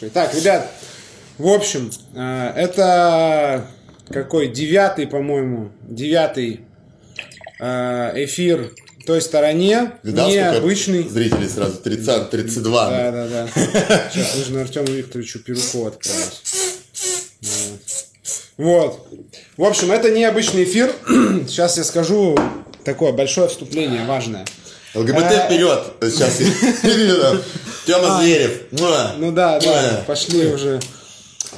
Итак, ребят, в общем, э, это какой девятый, по-моему, девятый э, эфир той стороне, Видал, необычный. Зрители сразу 30, 32. Да, да, да. Сейчас нужно Артему Викторовичу Перуку отправить. Вот. В общем, это необычный эфир. Сейчас я скажу такое большое вступление, важное. ЛГБТ А, вперед! Сейчас Тёма Зверев. Муа. Ну да, да, пошли уже.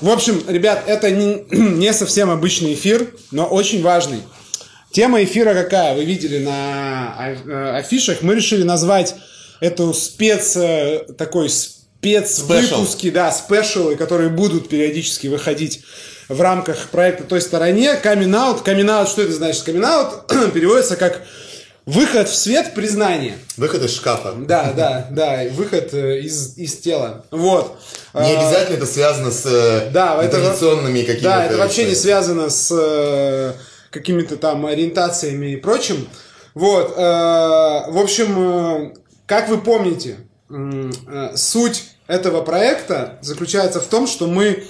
В общем, ребят, это не, не совсем обычный эфир, но очень важный. Тема эфира какая? Вы видели на а- э, афишах. Мы решили назвать эту спец... э, такой спецвыпуски, да, спешалы, которые будут периодически выходить в рамках проекта «Той стороне». Coming out, что это значит? Out переводится как выход в свет признания. Выход из шкафа. Да, да, да, выход э, из, из тела. Вот. Не А, обязательно это связано с э, Да, традиционными какими-то... Да, это вообще не связано с э, какими-то там ориентациями и прочим. Вот. э, в общем, э, как вы помните, э, суть этого проекта заключается в том, что мы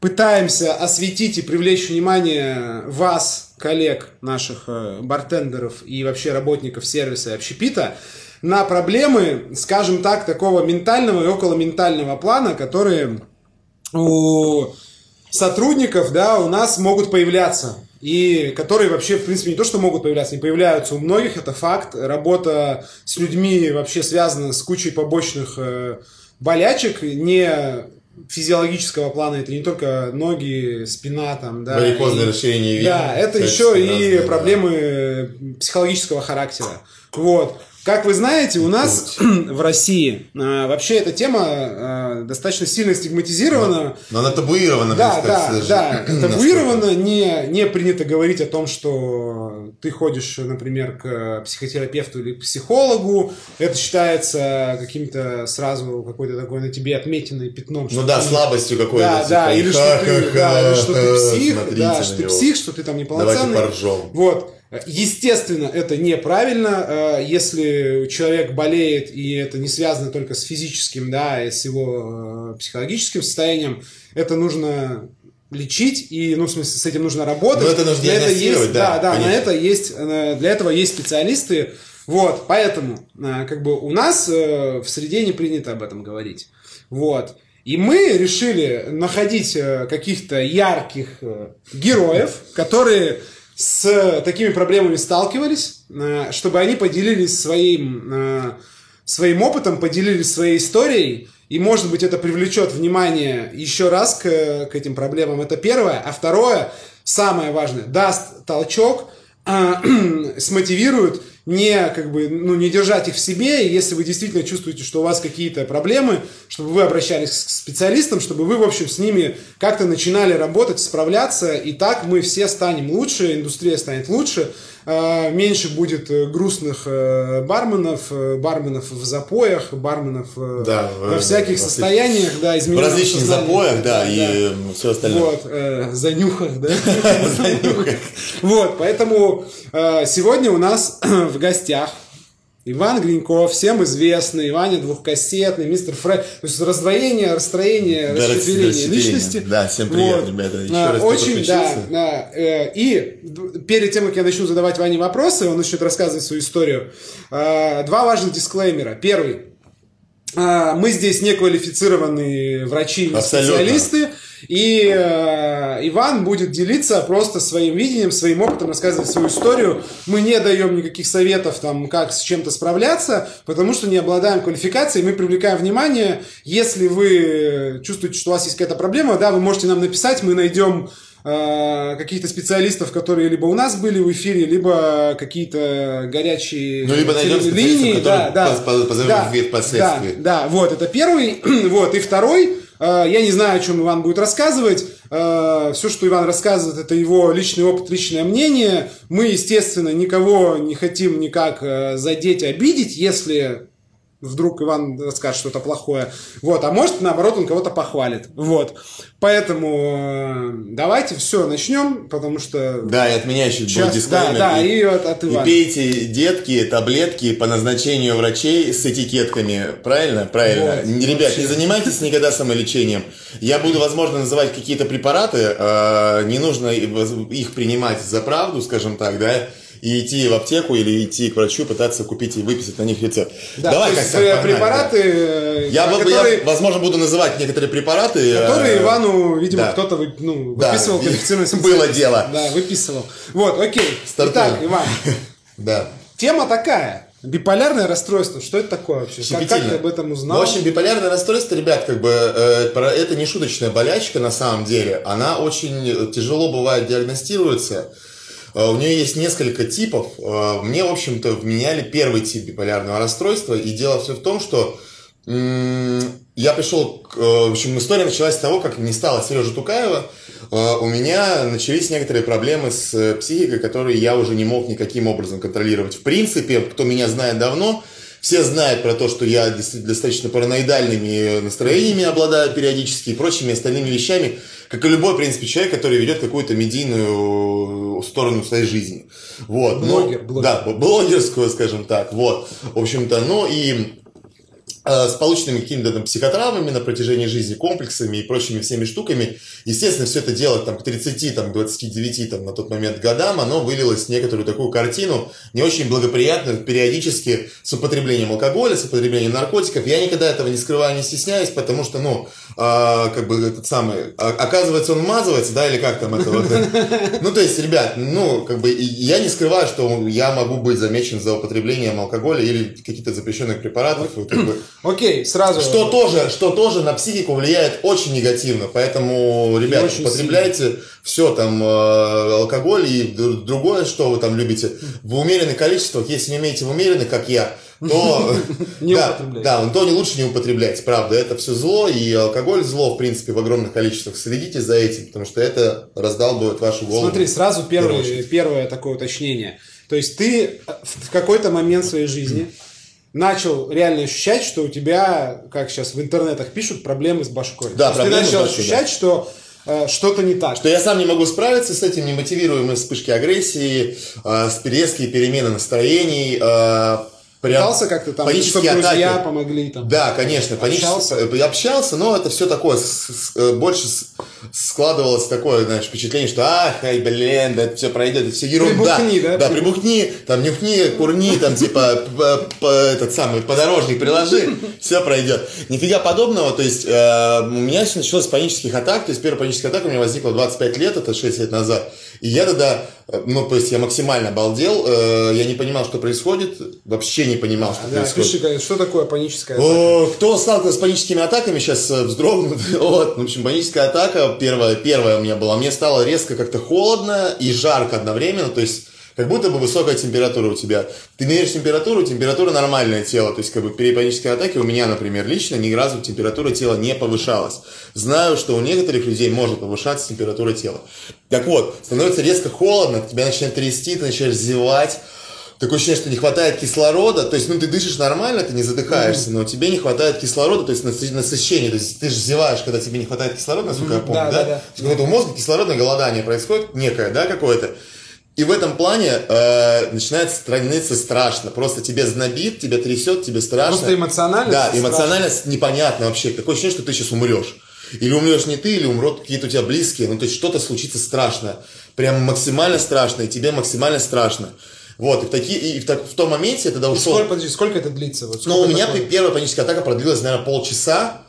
пытаемся осветить и привлечь внимание вас, коллег наших э, бартендеров и вообще работников сервиса и общепита на проблемы, скажем так, такого ментального и околоментального плана, которые у сотрудников, да, у нас могут появляться. И которые вообще, в принципе, не то, что могут появляться, не появляются у многих, это факт. Работа с людьми вообще связана с кучей побочных э, болячек, не физиологического плана, это не только ноги, спина там, да. Варикозное и- расширение вен. Да, это еще и разные, да. проблемы психологического характера. Вот. Как вы знаете, у нас в России э, вообще эта тема э, достаточно сильно стигматизирована. Но она табуирована, Да, да, да, даже. табуировано, не, не принято говорить о том, что ты ходишь, например, к психотерапевту или к психологу, это считается каким-то сразу какой-то такой на тебе отметиной пятном. Ну да, ты- слабостью какой-то. да, да, типа, или что, ты, да, или что ты псих, да, что ты псих, что ты там Давайте неполноценный. поржем. Вот. Естественно, это неправильно, э, если человек болеет, и это не связано только с физическим, да, и с его э, психологическим состоянием, это нужно лечить, и, ну, в смысле, с этим нужно работать. Ну, это нужно Для диагностировать, есть, да, да, на конечно. это есть, э, для этого есть специалисты, вот, поэтому, э, как бы, у нас э, в среде не принято об этом говорить, вот. И мы решили находить э, каких-то ярких э, героев, которые с такими проблемами сталкивались, э, чтобы они поделились своим, э, своим опытом, поделились своей историей, и, может быть, это привлечет внимание еще раз к, к этим проблемам. Это первое. А второе, самое важное, даст толчок, э, смотивирует не, как бы, ну, не держать их в себе, и если вы действительно чувствуете, что у вас какие-то проблемы, чтобы вы обращались к специалистам, чтобы вы, в общем, с ними как-то начинали работать, справляться, и так мы все станем лучше, индустрия станет лучше, меньше будет э, грустных э, барменов, э, барменов в запоях, барменов Да, во в- всяких всех- состояниях, да, В различных сознания. запоях, да, и все остальное. Вот, э, занюхах, да? Вот, поэтому сегодня у нас в гостях Иван Гриньков, всем известный, Ваня двухкассетный, мистер Фред. То есть раздвоение, расстроение, Да, расщепление. личности. Да, всем привет, ребята. Еще А, раз, Очень, да, да. э, И перед тем, как я начну задавать Ване вопросы, он начнет рассказывать свою историю. э, Два важных дисклеймера. Первый. А, Мы здесь не квалифицированные врачи, Абсолютно. специалисты. И э, Иван будет делиться просто своим видением, своим опытом, рассказывать свою историю. Мы не даем никаких советов, там, как с чем-то справляться, потому что не обладаем квалификацией. Мы привлекаем внимание. Если вы чувствуете, что у вас есть какая-то проблема, да, вы можете нам написать, мы найдем э, каких-то специалистов, которые либо у нас были в эфире, либо какие-то горячие Ну, либо найдем специалистов, да, да, поз- поз- позовем да, впоследствии. Да, да, вот, это первый. вот, и второй, я не знаю, о чем Иван будет рассказывать. Э, все, что Иван рассказывает, это его личный опыт, личное мнение. Мы, естественно, никого не хотим никак э, задеть, обидеть. Если вдруг Иван расскажет что-то плохое. Вот, а может, наоборот, он кого-то похвалит. Вот. Поэтому э, давайте все начнем, потому что... Да, и от меня еще будет дисклеймер. Да, да, и, и от, от Ивана. И пейте детки, таблетки по назначению врачей с этикетками. Правильно? Правильно. Вот, Ребят, вообще. не занимайтесь никогда самолечением. Я буду, возможно, называть какие-то препараты. Э, не нужно их принимать за правду, скажем так, да? И идти в аптеку или идти к врачу, пытаться купить и выписать на них рецепт. Да, Давай, то есть Костян, препараты, э, я, которые, я, возможно, буду называть некоторые препараты. Которые э, Ивану, видимо, да. кто-то ну, выписывал да, квалифицированный Было дело. Да, выписывал. Вот, окей. Стартуем. Итак, Иван. да. Тема такая. Биполярное расстройство, что это такое вообще? Как, как ты об этом узнал? В общем, биполярное расстройство, ребят, как бы э, это не шуточная болячка на самом деле. Она очень тяжело бывает диагностируется. Э, у нее есть несколько типов. Э, мне, в общем-то, вменяли первый тип биполярного расстройства. И дело все в том, что я пришел, к, э, в общем, история началась с того, как не стало Сережа Тукаева. У меня начались некоторые проблемы с психикой, которые я уже не мог никаким образом контролировать. В принципе, кто меня знает давно, все знают про то, что я достаточно параноидальными настроениями обладаю периодически и прочими остальными вещами, как и любой, в принципе, человек, который ведет какую-то медийную сторону своей жизни. Вот. Блогер, ну, блогер. Да, блогерскую, скажем так. Вот. В общем-то, ну и Э, с полученными какими-то там психотравмами на протяжении жизни, комплексами и прочими всеми штуками. Естественно, все это дело там, к 30, там, 29 там, на тот момент годам, оно вылилось в некоторую такую картину, не очень благоприятную, периодически с употреблением алкоголя, с употреблением наркотиков. Я никогда этого не скрываю, не стесняюсь, потому что, ну, а, как бы этот самый, а, оказывается, он мазывается, да, или как там это вот. Ну, то есть, ребят, ну, как бы я не скрываю, что я могу быть замечен за употреблением алкоголя или каких-то запрещенных препаратов, как бы, Окей, сразу. Что тоже, что тоже на психику влияет очень негативно. Поэтому, ребята, потребляйте сильно. все там э, алкоголь и другое, что вы там любите, в умеренных количествах. Если не умеете в умеренных, как я, то, да, да, то не лучше не употреблять, правда, это все зло, и алкоголь зло, в принципе, в огромных количествах. Следите за этим, потому что это раздалбывает вашу голову. Смотри, сразу первое, первое такое уточнение. То есть ты в какой-то момент своей жизни начал реально ощущать, что у тебя, как сейчас в интернетах пишут, проблемы с башкой. Да, То есть ты начал башкой, ощущать, да. что э, что-то не так. Что я сам не могу справиться с этим, немотивируемые вспышки агрессии, э, резкие перемены настроений, э, Прям Пытался как-то там, панические чтобы друзья атаки. помогли там. Да, конечно, общался. Панически, общался, но это все такое, с, с, э, больше с, складывалось такое, знаешь, впечатление, что ах, ай, блин, да это все пройдет, это все ерунда. Прибухни, да? Да, прибухни, там нюхни, курни, там типа этот самый подорожник приложи, все пройдет. Нифига подобного, то есть э, у меня все началось с панических атак, то есть первая паническая атака у меня возникла 25 лет, это 6 лет назад. И я тогда, э, ну, то есть я максимально обалдел, э, я не понимал, что происходит, вообще не понимал, что да, происходит. Пиши, что такое паническая атака? О, кто сталкивался с паническими атаками, сейчас э, вздрогнут. вот, в общем, паническая атака, первая, первая у меня была, мне стало резко как-то холодно и жарко одновременно, то есть как будто бы высокая температура у тебя. Ты меряешь температуру, температура нормальное тело. То есть, как бы при панической атаке у меня, например, лично ни разу температура тела не повышалась. Знаю, что у некоторых людей может повышаться температура тела. Так вот, становится резко холодно, тебя начинает трясти, ты начинаешь зевать, такое ощущение, что не хватает кислорода, то есть, ну, ты дышишь нормально, ты не задыхаешься, но тебе не хватает кислорода, то есть, насыщение, то есть, ты же зеваешь, когда тебе не хватает кислорода, насколько я помню, да? да? да. да. То у мозга кислородное голодание происходит некое, да, какое-то. И в этом плане э, начинает становиться страшно. Просто тебе знобит, тебя трясет, тебе страшно. Просто эмоционально? Да, эмоционально страшно. непонятно вообще. Такое ощущение, что ты сейчас умрешь. Или умрешь не ты, или умрут какие-то у тебя близкие. Ну, то есть что-то случится страшно. Прям максимально страшно, и тебе максимально страшно. Вот, и в, такие, и в, так, в том моменте я тогда ушел... сколько, подожди, сколько это длится? Вот ну, у меня такое? первая паническая атака продлилась, наверное, полчаса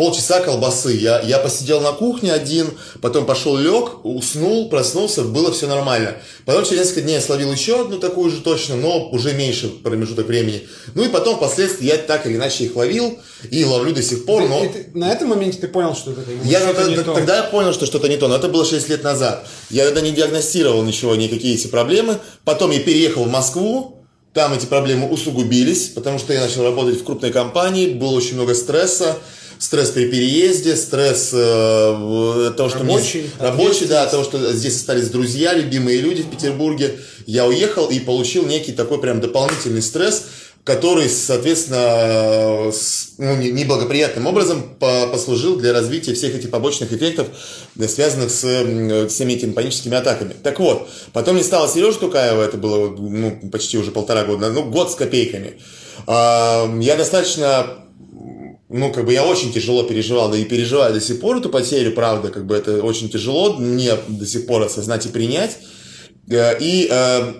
полчаса колбасы. Я, я посидел на кухне один, потом пошел лег, уснул, проснулся, было все нормально. Потом через несколько дней я словил еще одну такую же точно, но уже меньше промежуток времени. Ну и потом впоследствии я так или иначе их ловил и ловлю до сих пор. Но... ты, на этом моменте ты понял, что это я что-то не то. Тогда я понял, что что-то не то, но это было 6 лет назад. Я тогда не диагностировал ничего, никакие эти проблемы. Потом я переехал в Москву, там эти проблемы усугубились, потому что я начал работать в крупной компании, было очень много стресса стресс при переезде, стресс э, того, что рабочий, мне, рабочий, да, того, что здесь остались друзья, любимые люди в Петербурге. Я уехал и получил некий такой прям дополнительный стресс, который, соответственно, с, ну, неблагоприятным образом по послужил для развития всех этих побочных эффектов, связанных с всеми этими паническими атаками. Так вот, потом не стало Сережи Тукаева, это было ну, почти уже полтора года, ну, год с копейками. Я достаточно ну, как бы я очень тяжело переживал, да и переживаю до сих пор эту потерю, правда, как бы это очень тяжело мне до сих пор осознать и принять. Э, и э,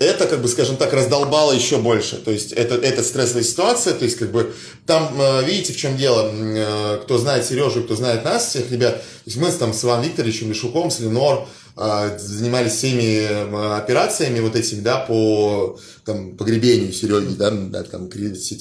это, как бы, скажем так, раздолбало еще больше. То есть, это, это стрессовая ситуация, то есть, как бы, там, э, видите, в чем дело, кто знает Сережу, кто знает нас, всех ребят, то есть, мы там с Иваном Викторовичем Лешуком, с Ленор, занимались всеми операциями вот этими, да, по там, погребению Сереги, да, да там,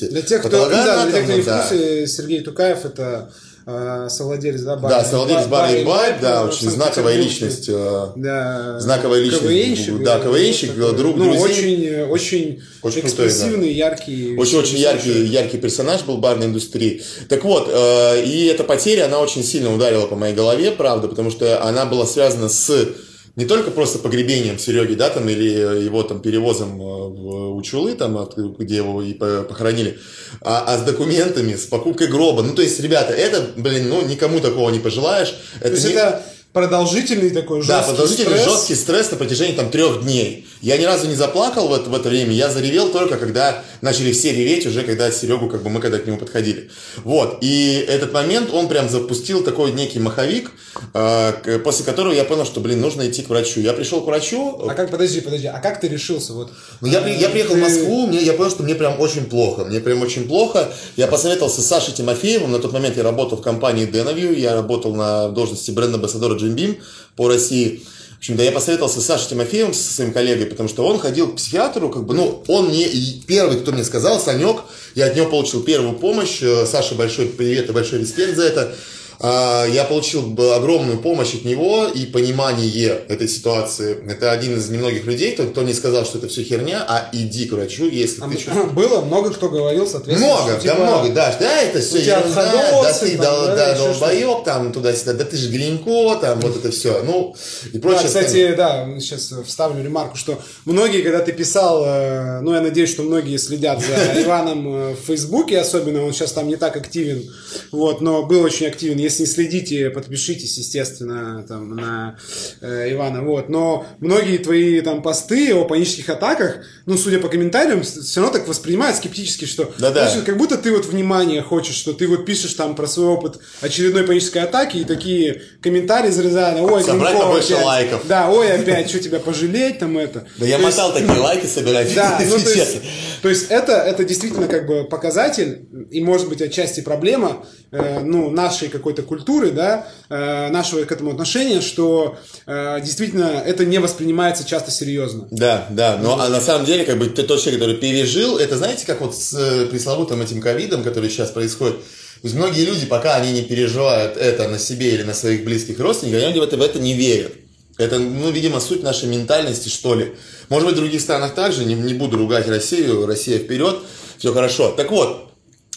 Для тех, кто, да, для тех, кто не в курсе, Сергей Тукаев это э, совладелец, да, бар, да, совладелец бара и бар, да, очень знаковая личность, э, да, знаковая личность, КВНщик, да, КВНщик, друг ну, очень, очень, очень экспрессивный, яркий, очень, очень яркий, яркий персонаж был барной индустрии. Так вот, э, и эта потеря, она очень сильно ударила по моей голове, правда, потому что она была связана с не только просто погребением Сереги, да, там, или его там перевозом э, в Учулы, там, где его и похоронили, а, а с документами, с покупкой гроба. Ну, то есть, ребята, это, блин, ну, никому такого не пожелаешь. Это то есть, не... это продолжительный такой жесткий Да, продолжительный стресс. жесткий стресс на протяжении там трех дней. Я ни разу не заплакал в это, в это время, я заревел только когда начали все реветь уже, когда Серегу, как бы мы когда к нему подходили. Вот, и этот момент, он прям запустил такой некий маховик, э, после которого я понял, что, блин, нужно идти к врачу. Я пришел к врачу. А как, подожди, подожди, а как ты решился? Вот, ну, я, я приехал ты... в Москву, мне, я понял, что мне прям очень плохо, мне прям очень плохо. Я посоветовался с Сашей Тимофеевым, на тот момент я работал в компании Denoview, я работал на должности бренд-амбассадора Jim Beam по России. В общем-то, я посоветовался с Сашей Тимофеевым, со своим коллегой, потому что он ходил к психиатру, как бы, ну, он мне первый, кто мне сказал, Санек, я от него получил первую помощь. Э, Саша, большой привет и большой респект за это. А, я получил огромную помощь от него и понимание этой ситуации. Это один из немногих людей, кто, кто не сказал, что это все херня, а иди к врачу, если а ты чувствуешь. Было, много кто говорил, соответственно. Много, что, да типа, много, да, да, это все ерунда, да ты там, да, да, долбоеб, там, туда-сюда, да ты же Гринько, там, вот это все, ну, и прочее. Да, кстати, да, сейчас вставлю ремарку, что многие, когда ты писал, э, ну, я надеюсь, что многие следят за Иваном э, в Фейсбуке, особенно, он сейчас там не так активен, вот, но был очень активен, если не следите, подпишитесь, естественно, там, на э, Ивана, вот. Но многие твои там посты о панических атаках, ну, судя по комментариям, все равно так воспринимают скептически, что Да-да. Значит, как будто ты вот внимание хочешь, что ты вот пишешь там про свой опыт очередной панической атаки, и такие комментарии зарезали, ой, Собрать побольше опять. лайков. Да, ой, опять, что тебя пожалеть, там это. Да я мотал такие лайки собирать. Да, ну, то есть, то есть это, это действительно как бы показатель, и может быть отчасти проблема, э, ну, нашей какой-то культуры, да, э, нашего к этому отношения, что э, действительно это не воспринимается часто серьезно. Да, да, но а на самом деле, как бы тот человек, который пережил, это знаете, как вот с э, пресловутым этим ковидом, который сейчас происходит, то есть многие люди, пока они не переживают это на себе или на своих близких родственниках, они в это, в это не верят. Это, ну, видимо, суть нашей ментальности, что ли. Может быть, в других странах также, не, не буду ругать Россию, Россия вперед, все хорошо. Так вот,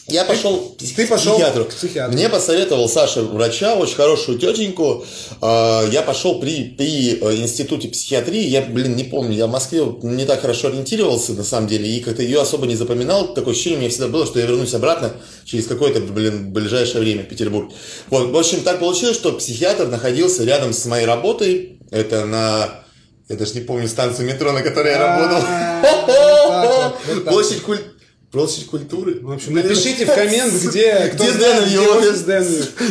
я пошел ты, ты пошел психиатру. к психиатру. Мне посоветовал Саша врача, очень хорошую тетеньку. А, я пошел при, при э, институте психиатрии. Я, блин, не помню, я в Москве не так хорошо ориентировался, на самом деле, и как-то ее особо не запоминал. Такое ощущение у меня всегда было, что я вернусь обратно через какое-то, блин, ближайшее время в Петербург. Вот, в общем, так получилось, что психиатр находился рядом с моей работой. Это на я даже не помню станцию метро, на которой я а, работал. Площадь культуры. Площадь культуры. В общем, напишите в коммент, где кто где Дэн, где офис Дэн.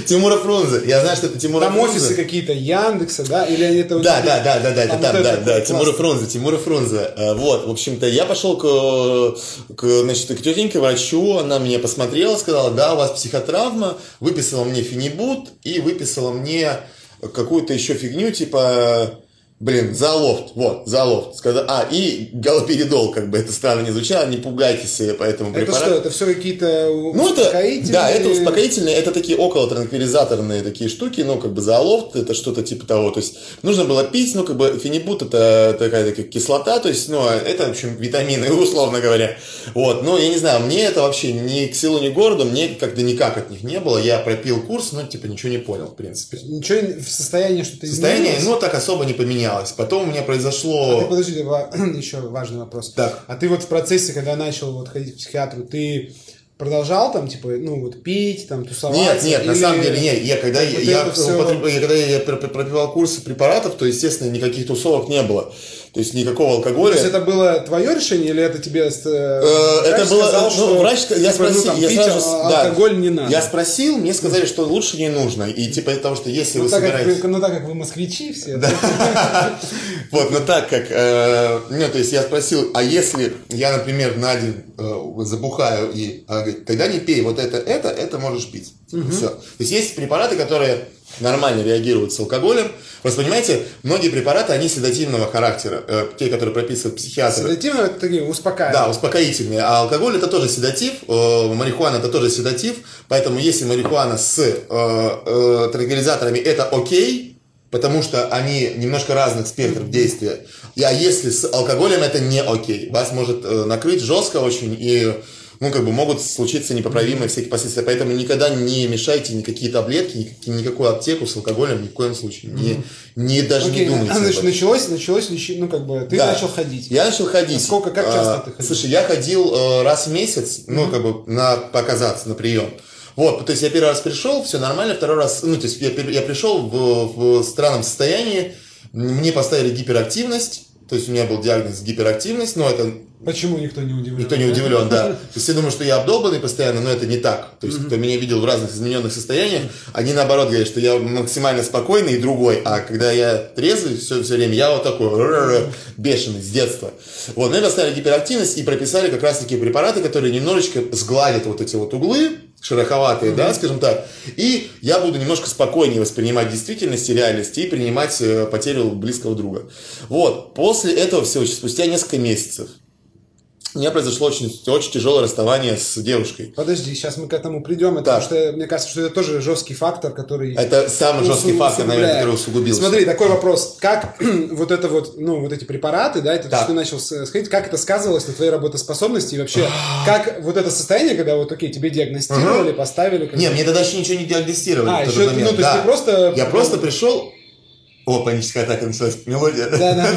Тимура Фрунзе. Я знаю, что это Тимура Там офисы какие-то Яндекса, да? Или они это Да, да, да, да, да, это там, да, да, Тимура Фрунзе, Тимура Фрунзе. Э, вот, в общем-то, я пошел к, к, значит, к тетеньке врачу, она меня посмотрела, сказала, да, у вас психотравма, выписала мне фенибут и выписала мне какую-то еще фигню, типа Блин, залофт, вот, залофт. Сказал, а, и галоперидол, как бы это странно не звучало, не пугайтесь по этому препарату. Это что, это все какие-то ну, это, Да, это успокоительные, это такие около транквилизаторные такие штуки, ну, как бы залофт, это что-то типа того. То есть, нужно было пить, ну, как бы фенибут это такая такая кислота, то есть, ну, это, в общем, витамины, условно говоря. Вот, ну, я не знаю, мне это вообще ни к силу, ни к городу, мне как-то никак от них не было. Я пропил курс, но, типа, ничего не понял, в принципе. Ничего в состоянии что-то Состояние, ну, так особо не поменялось поменялось. Потом у меня А ты произошло... подожди, ва- еще важный вопрос. Так. А ты вот в процессе, когда начал вот ходить к психиатру, ты продолжал там, типа, ну, вот пить, там, тусоваться? Нет, нет, на или- самом деле, нет. Я когда, Вот я, это всё- употреб- я- когда я пр- пр- пропивал курсы препаратов, то, естественно, никаких тусовок не было. То есть никакого То алкоголя. есть это было твое решение или это тебе э, Э, это было, сказал, ну, врач, я типа, ну, спросил, там, я пить сразу, а- да. алкоголь не надо? Я спросил, мне сказали, что лучше не нужно. И типа из-за того, что если ну, вы так как, собираетесь... вы- ну, так как вы москвичи все. Вот, но так как, ну, то есть я спросил, а если я, например, на день э, забухаю и она говорит, тогда не пей вот это, это, это можешь пить. Все. То есть есть препараты, которые нормально реагируют с алкоголем. Просто понимаете, многие препараты, они седативного характера, э, те, которые прописывают психиатры. Седативно это такие успокаивают. Да, успокоительные. А алкоголь это тоже седатив, э, марихуана это тоже седатив, поэтому если марихуана с э, э, транквилизаторами это окей, потому что они немножко разных спектров действия. А если с алкоголем это не окей, вас может э, накрыть жестко очень и ну, как бы могут случиться непоправимые всякие последствия. Поэтому никогда не мешайте никакие таблетки, никакую аптеку с алкоголем, ни в коем случае. Не, не даже Окей, не думайте. об значит, началось, началось, ну, как бы, ты Да. начал ходить. Я начал ходить. Сколько- как часто А, ты ходил? Слушай, я ходил э, раз в месяц, ну, как бы, на показаться, на прием. Вот, то есть я первый раз пришел, все нормально, второй раз, ну, то есть я, я пришел в, в странном состоянии, мне поставили гиперактивность, то есть у меня был диагноз гиперактивность, но это Почему никто не удивлен? Никто не удивлен, да. То есть все думают, что я обдолбанный постоянно, но это не так. То есть, кто меня видел в разных измененных состояниях, они наоборот говорят, что я максимально спокойный и другой, а когда я трезвый все, все время, я вот такой бешеный с детства. Вот, мне поставили гиперактивность и прописали как раз таки препараты, которые немножечко сгладят вот эти вот углы, шероховатые, да, скажем так, и я буду немножко спокойнее воспринимать действительность и реальность и принимать э, потерю близкого друга. Вот, после этого всего, спустя несколько месяцев, у меня произошло очень, очень тяжелое расставание с девушкой. Подожди, сейчас мы к этому придем, Так. потому что мне кажется, что это тоже жесткий фактор, который... Это самый жесткий фактор, наверное, который усугубился. Смотри, такой вопрос. Как вот это вот, ну, вот эти препараты, да, это то, Так. что ты начал с- сходить, как это сказывалось на твоей работоспособности и вообще, как вот это состояние, когда вот, окей, тебе диагностировали, поставили... как Не, мне тогда еще ничего не диагностировали. А, еще, момент, ну, то есть да. ты просто... Я просто пришел... О, паническая атака началась. Мелодия. Да, да.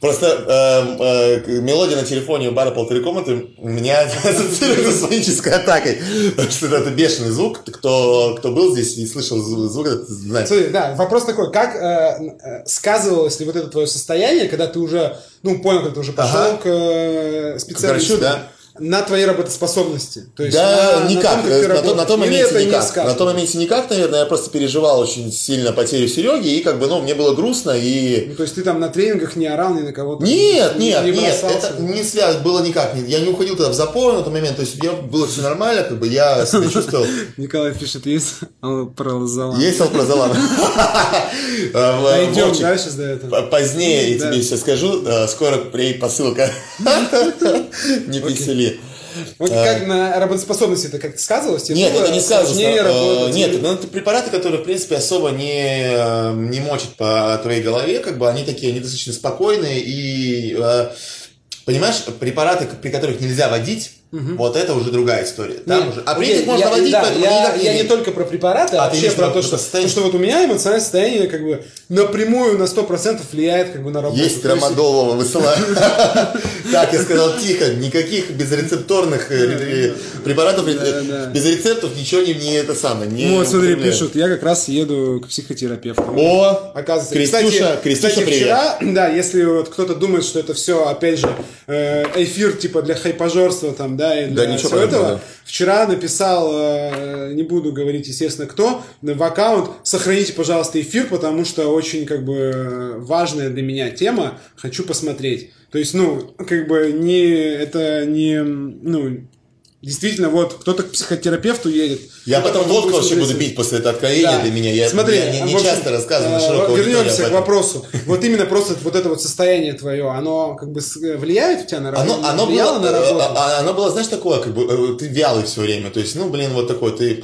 Просто эм, э, мелодия на телефоне у бара полторы комнаты меня ассоциируется с панической атакой. Потому что это бешеный звук. Кто, кто был здесь и слышал звук, этот знает. Смотри, да, вопрос такой, как э, э, сказывалось ли вот это твое состояние, когда ты уже, ну, понял, когда ты уже пошел Ага. к э, специалисту, врачу, да. На твоей работоспособности? То есть Да, на- на никак. том, как ты на, работаешь. на том моменте никак. на том моменте никак, наверное, я просто переживал очень сильно потерю Сереги, и как бы, ну, мне было грустно, и... Ну, то есть ты там на тренингах не орал ни на кого-то? Нет, не- нет, не нет, это не связано, было никак. Я не уходил тогда в запой на тот момент, то есть я, было все нормально, как бы я себя чувствовал. Николай пишет, есть алпролазолам. Есть алпрозолам. Дойдем Вовчик, дальше до этого. Позднее я тебе сейчас скажу, э, скоро приедет посылка. Не весели. Вот как на работоспособности это как-то сказывалось? Нет, это не сказывается. сложнее Э? Нет, ну, это препараты, которые, в принципе, особо не, э, не мочат по твоей голове, как бы они такие, они достаточно спокойные и э, Понимаешь, препараты, при которых нельзя водить, вот это уже другая история. Там Нет, уже, а при окей, этих можно я- водить, да, поэтому я, никак не я не имеет. только про препараты, а, А вообще про то, что, состояние? то, что вот у меня эмоциональное состояние как бы напрямую на 100% влияет как бы на работу. Есть трамадолова высылаю. Так, я сказал тихо, никаких безрецепторных э, э, препаратов, без рецептов ничего не, не это самое. не Вот, смотри, пишут, я как раз еду к психотерапевту. О, Оказывается, Крестюша, Крестюша, привет. да, если вот кто-то думает, что это все, опять же, э, эфир типа для хайпажорства там, да, и для Да, всего этого, да. вчера написал, э, не буду говорить, естественно, кто, в аккаунт, сохраните, пожалуйста, эфир, потому что очень, как бы, важная для меня тема, хочу посмотреть. То есть, ну, как бы, не, это не, ну, Действительно, вот кто-то к психотерапевту едет. Я потом водку вообще буду пить после этого откровения Да. для меня. Я, Смотри, я не, не общем, часто рассказываю на э, широкую Вернемся к вопросу. Вот именно просто вот это вот состояние твое, оно как бы с- влияет у тебя на работу? Оно, оно, было, на э, работу? а- оно было, знаешь, такое, как бы, э, ты вялый все время. То есть, ну, блин, вот такой, ты...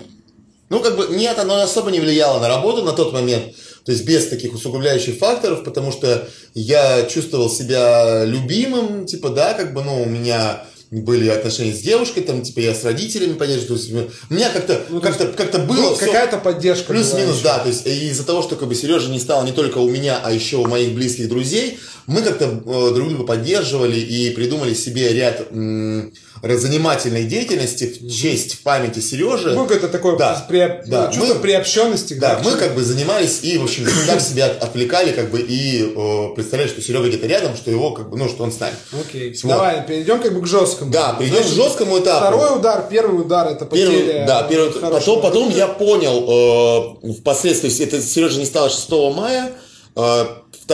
Ну, как бы, нет, оно особо не влияло на работу на тот момент. То есть, без таких усугубляющих факторов, потому что я чувствовал себя любимым, типа, да, как бы, ну, у меня были отношения с девушкой, там, типа, я с родителями поддерживаю. То есть, у меня как-то, Ну, то как-то, как-то было Ну, какая-то поддержка Плюс-минус, да. То есть из-за того, что как бы Сережа не стал не только у меня, а еще у моих близких друзей, мы как-то э, друг друга поддерживали и придумали себе ряд м, занимательной деятельности в честь, в памяти Сережи. Ну, это такое Да, приоб- да, ну, чувство мы- приобщенности. к Да, мы как бы занимались и, в общем, так себя отвлекали, как бы, и э, представляли, что Серега где-то рядом, что его, как бы, ну, что он с нами. Окей, Вот. давай, перейдем как бы к жесткому. Да, перейдем к Значит, жесткому этапу. Второй удар, первый удар это Первый, потеря. да, первый, хорошего потом, потом я понял э, впоследствии, это Сережа не стало 6 мая, э,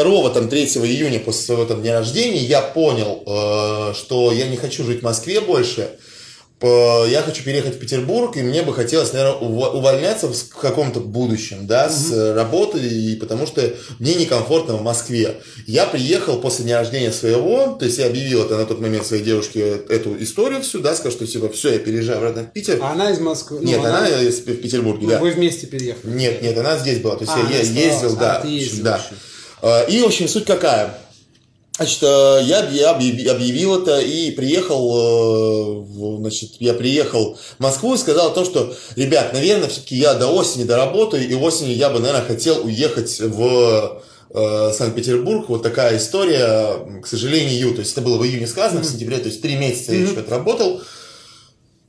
2 там, 3 июня после своего там, дня рождения я понял, э, что я не хочу жить в Москве больше, П- я хочу переехать в Петербург, и мне бы хотелось, наверное, ув- увольняться в с- каком-то будущем, да, с э, работы, и потому что мне некомфортно в Москве. Я приехал после дня рождения своего, то есть я объявил это на тот момент своей девушке эту историю всю, да, сказал, что типа все, я переезжаю обратно в Питер. А она из Москвы. Нет, ну, она из- в Петербурге, ну, да. Вы вместе переехали. Нет, нет, она здесь была. То есть А, я, она я ездил, А, да. ты ездил да. еще. А, И, в общем, суть какая? Значит, э, я, объ- я объяви- объявил это и приехал, э, значит, я приехал в Москву и сказал о том, что, ребят, наверное, все-таки я до осени доработаю, и осенью я бы, наверное, хотел уехать в э, Санкт-Петербург. Вот такая история, к сожалению, то есть это было в июне сказано, в сентябре, то есть три месяца я еще отработал.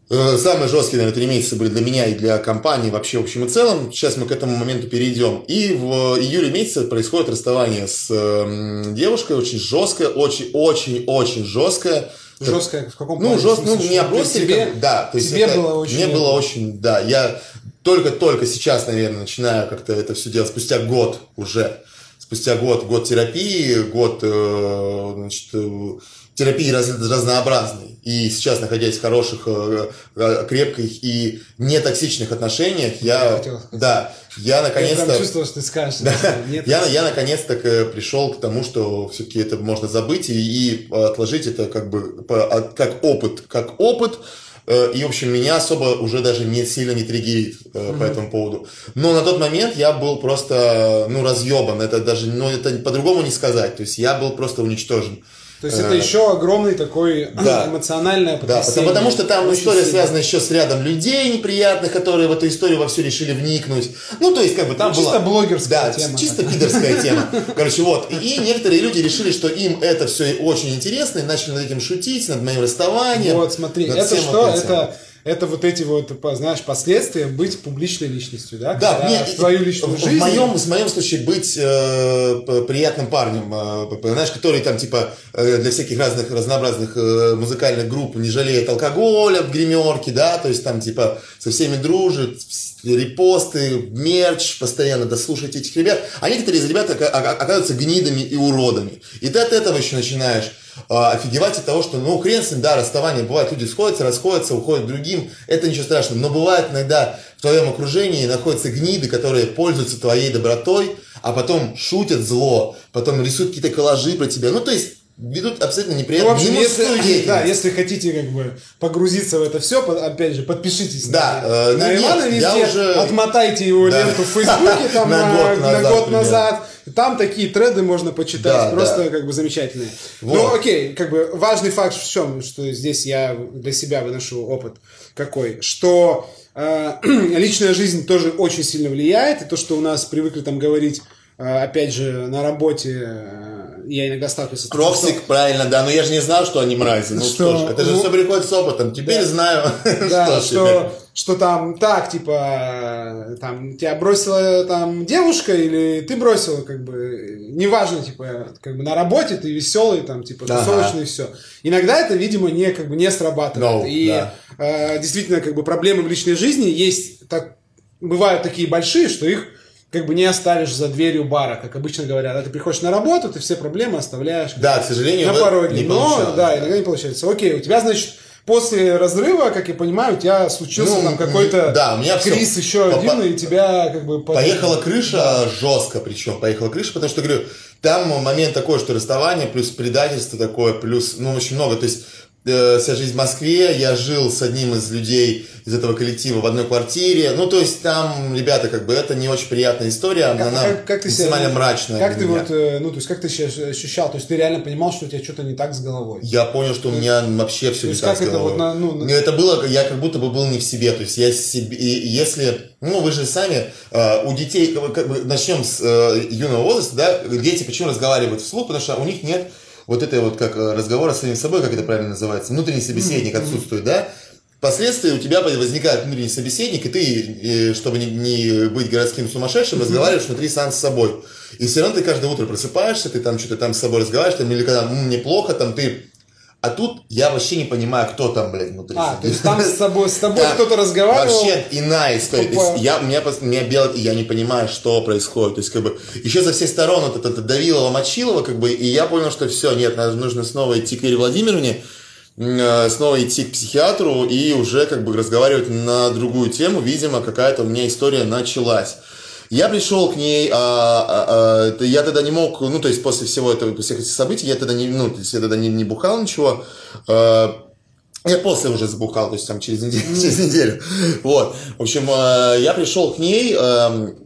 Э, Самые жесткие, наверное, три месяца были для меня и для компании вообще в общем и целом. Сейчас мы к этому моменту перейдем. И в июле месяце происходит расставание с эм, девушкой, очень жесткое, очень-очень-очень жесткое. Жесткая в каком Ну, жестко, ну, меня бросили, тебе- как да, то есть тебе это- было очень- мне было очень, да, я только-только сейчас, наверное, начинаю как-то это все делать, спустя год уже, спустя год, год терапии, год, э, значит, э, терапии раз- разнообразной, и сейчас, находясь в хороших, э, э, крепких и нетоксичных отношениях, Я я, хотел да, я Я наконец-то... прям чувствовал, что ты скажешь. Да. Нет, Я, я наконец-то к- пришел к тому, что все-таки это можно забыть и, и отложить это как бы от- как опыт, как опыт. Э, И, в общем, меня особо уже даже не сильно не триггерит э, по этому поводу. Но на тот момент я был просто, ну, разъебан. Это даже, ну, это по-другому не сказать. То есть я был просто уничтожен. То есть Э, это еще огромный такой да. эмоциональное Да, потрясение. потому, потому что там Очень история сильно. связана еще с рядом людей неприятных, которые в эту историю во все решили вникнуть. Ну, то есть, как бы там Ну, чисто была... блогерская да, тема чисто пидорская тема. Короче, вот. И некоторые люди решили, что им это все очень интересно, и начали над этим шутить, над моим расставанием. Вот, смотри, это что? Это, это вот эти вот, знаешь, последствия быть публичной личностью, да? Да, Когда мне, в твою личную в, жизнь. В моем, в моем случае быть э, приятным парнем, э, знаешь, который там типа э, для всяких разных разнообразных э, музыкальных групп не жалеет алкоголя в гримерке, да, то есть там типа со всеми дружит, репосты, мерч, постоянно дослушайте этих ребят. А некоторые из ребят ока- ока- оказываются гнидами и уродами. И ты от этого еще начинаешь офигевать от того, что, ну, хрен с ним, да, расставание, бывает, люди сходятся, расходятся, уходят другим, это ничего страшного, но бывает иногда в твоем окружении находятся гниды, которые пользуются твоей добротой, а потом шутят зло, потом рисуют какие-то коллажи про тебя, ну, то есть, ведут абсолютно Ну, неприятную, в общем, если, да, если хотите как бы погрузиться в это все, опять же, подпишитесь Да, на, э, на нет, Ивана везде, уже- отмотайте его Да. ленту в Фейсбуке там На на, год на назад год примерно. назад. Там такие треды можно почитать, Да, просто да. как бы замечательные. Вот. Ну, окей, как бы важный факт в чем, что здесь я для себя выношу опыт какой, что э, личная жизнь тоже очень сильно влияет, и то, что у нас привыкли там говорить, э, опять же, на работе, э, я иногда сталкиваюсь с таким, что- правильно, да, но я же не знал, что они мрази. Ну Что? что, ж, это же Ну, все приходит с опытом. Теперь да. знаю, Да, что, что. Что там так, типа, там тебя бросила там девушка или ты бросила, как бы, неважно, типа, как бы на работе ты веселый, там, типа, Ага. тусовочный, все. Иногда это, видимо, не, как бы, не срабатывает. No, И да. э, действительно, как бы, проблемы в личной жизни есть, так, бывают такие большие, что их как бы не оставишь за дверью бара, как обычно говорят. Да, ты приходишь на работу, ты все проблемы оставляешь Да, к сожалению, на пороге. не Но, да. иногда не получается. Окей, у тебя, значит, после разрыва, как я понимаю, у тебя случился Ну, там какой-то да, у меня криз еще По- один, и тебя как бы... Поехала крыша жестко, причем поехала крыша, потому что, говорю, там момент такой, что расставание, плюс предательство такое, плюс, ну, очень много, то есть э, вся жизнь в Москве, я жил с одним из людей из этого коллектива в одной квартире. Ну, то есть там, ребята, как бы это не очень приятная история, Как, она как- как ты себя- максимально мрачная. Как ты меня. вот, э, ну, то есть, как ты себя ощущал? То есть, ты реально понимал, что у тебя что-то не так с головой? Я понял, что у меня вообще все То не так с это головой. вот на- ну, на- это было, я как будто бы был не в себе. То есть я себе, и если, ну вы же сами, э, у детей, как бы начнем с э, юного возраста, да, дети почему разговаривают вслух, потому что у них нет вот этой вот как э, разговора с самим собой, как это правильно называется, внутренний собеседник отсутствует, да. Впоследствии у тебя возникает внутренний собеседник, и ты, э, чтобы не, не быть городским сумасшедшим, разговариваешь внутри сам с собой. И все равно ты каждое утро просыпаешься, ты там что-то там с собой разговариваешь, там, или когда «М, мне плохо, там ты... А тут я вообще не понимаю, кто там, блядь, внутри. А, то есть, там с тобой, с тобой Да. кто-то разговаривал? Вообще иная история. То есть я, у меня, меня бело, и я не понимаю, что происходит. То есть, как бы, еще со всех сторон вот это, это Давилова, Мочилова, как бы, и я понял, что все, нет, надо- нужно снова идти к Вере Владимировне, э, снова идти к психиатру и уже как бы разговаривать на другую тему. Видимо, какая-то у меня история началась. Я пришел к ней, а, а, а, я тогда не мог, ну, то есть после всего этого, после всех этих событий, я тогда не, ну, то есть я тогда не, не бухал ничего, а, я после уже забухал, то есть там через неделю. Через неделю. Вот. В общем, э, я пришел к ней, эм,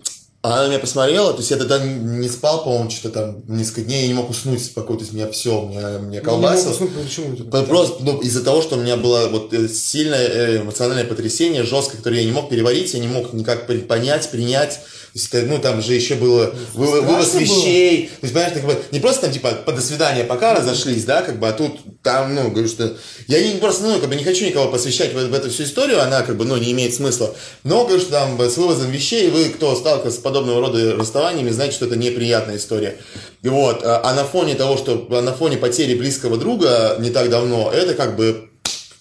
а она меня посмотрела, то есть я тогда не спал, по-моему, что-то там несколько дней, я не мог уснуть спокойно, то есть меня все, меня, меня Ну, не колбасило. могу, ну, почему? Просто ну, из-за того, что у меня было вот э, сильное э, эмоциональное потрясение, жесткое, которое я не мог переварить, я не мог никак понять, принять. Ну, там же еще было вы- вывоз было? вещей. То есть, понимаешь, так вот, не просто там, типа, по до свидания, пока разошлись, да, как бы, а тут там, ну, говорю, что я не просто, ну, как бы не хочу никого посвящать в, в эту всю историю, она, как бы, ну, не имеет смысла. Но, говорю, что там с вывозом вещей, вы, кто сталкивался с подобного рода расставаниями, знаете, что это неприятная история. И вот, а а на фоне того, что а на фоне потери близкого друга не так давно, это как бы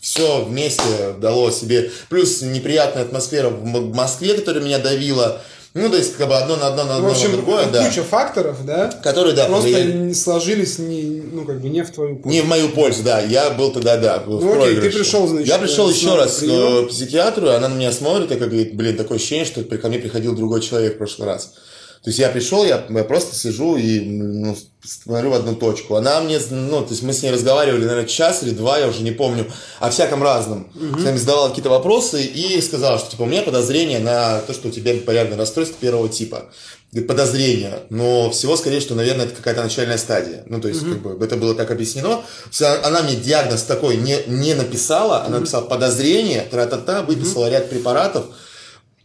все вместе дало себе. Плюс неприятная атмосфера в Москве, которая меня давила. Ну, то есть, как бы одно на одно на одно в общем, на другое, да. куча факторов, да? Которые, да, Просто повлияли. не сложились, не, ну, как бы не в твою пользу. Не в мою пользу, да. Я был тогда, да, в Ну, окей, проигрыше. ты пришел, значит, Я пришел еще раз прием. к психиатру, она на меня смотрит и как говорит, блин, такое ощущение, что ко мне приходил другой человек в прошлый раз. То есть я пришел, я, я просто сижу и ну, смотрю в одну точку. Она мне, ну, то есть мы с ней разговаривали, наверное, час или два, я уже не помню, о всяком разном. С нами задавала какие-то вопросы и сказала, что типа у меня подозрение на то, что у тебя биполярное расстройство первого типа. Говорит, Подозрение, но всего скорее, что, наверное, это какая-то начальная стадия. Ну, то есть, как бы, это было так объяснено. А- Она мне диагноз такой не, не написала, она написала подозрение, тра-та-та, выписала ряд препаратов.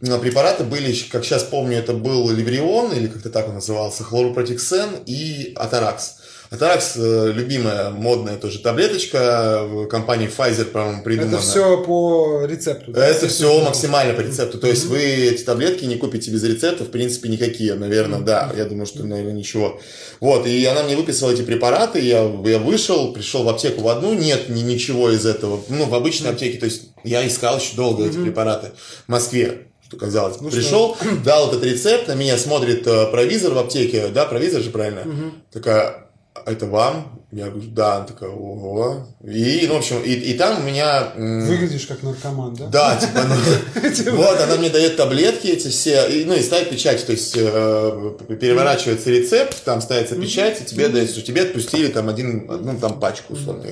Препараты были, как сейчас помню, это был Ливрион, или как-то так он назывался, хлоропротиксен и Атаракс. Атаракс, э, любимая модная тоже таблеточка, компании Pfizer, по-моему, придумана. Это все по рецепту. да? Это все максимально по рецепту. То есть вы эти таблетки не купите без рецепта, в принципе, никакие, наверное, да. Я думаю, что, наверное, ничего. Вот, и она мне выписала эти препараты, я, я вышел, пришел в аптеку в одну, нет ни, ничего из этого. Ну, в обычной аптеке, то есть я искал еще долго эти препараты в Москве. Что казалось. Пришел, дал этот рецепт, на меня смотрит э, провизор в аптеке, да, провизор же правильно? Такая, «А это вам? Я говорю, да, она такая, ого. И, ну, в общем, и, и там у меня... Выглядишь как наркоман, да? да, типа, ну, вот, она мне дает таблетки эти все, и, ну, и ставит печать, то есть, э, переворачивается рецепт, там ставится печать, и тебе дают, что тебе отпустили там один, ну, там пачку, условно.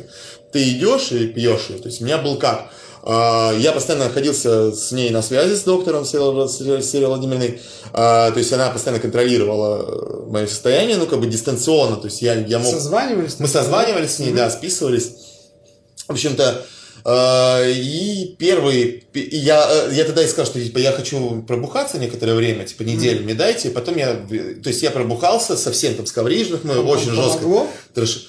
Ты идешь и пьешь ее, то есть, у меня был как? А, Я постоянно находился с ней на связи с доктором Сергеей Владимировной. А, То есть она постоянно контролировала мое состояние, ну, как бы дистанционно. То есть я, я мог Созванивались? мы созванивались с ней, да, списывались. В общем-то, э, и первый, я, э, я тогда и сказал, что типа я хочу пробухаться некоторое время, типа неделю мне дайте, потом я, то есть я пробухался совсем там с коврижных, мы очень жестко. Трэш-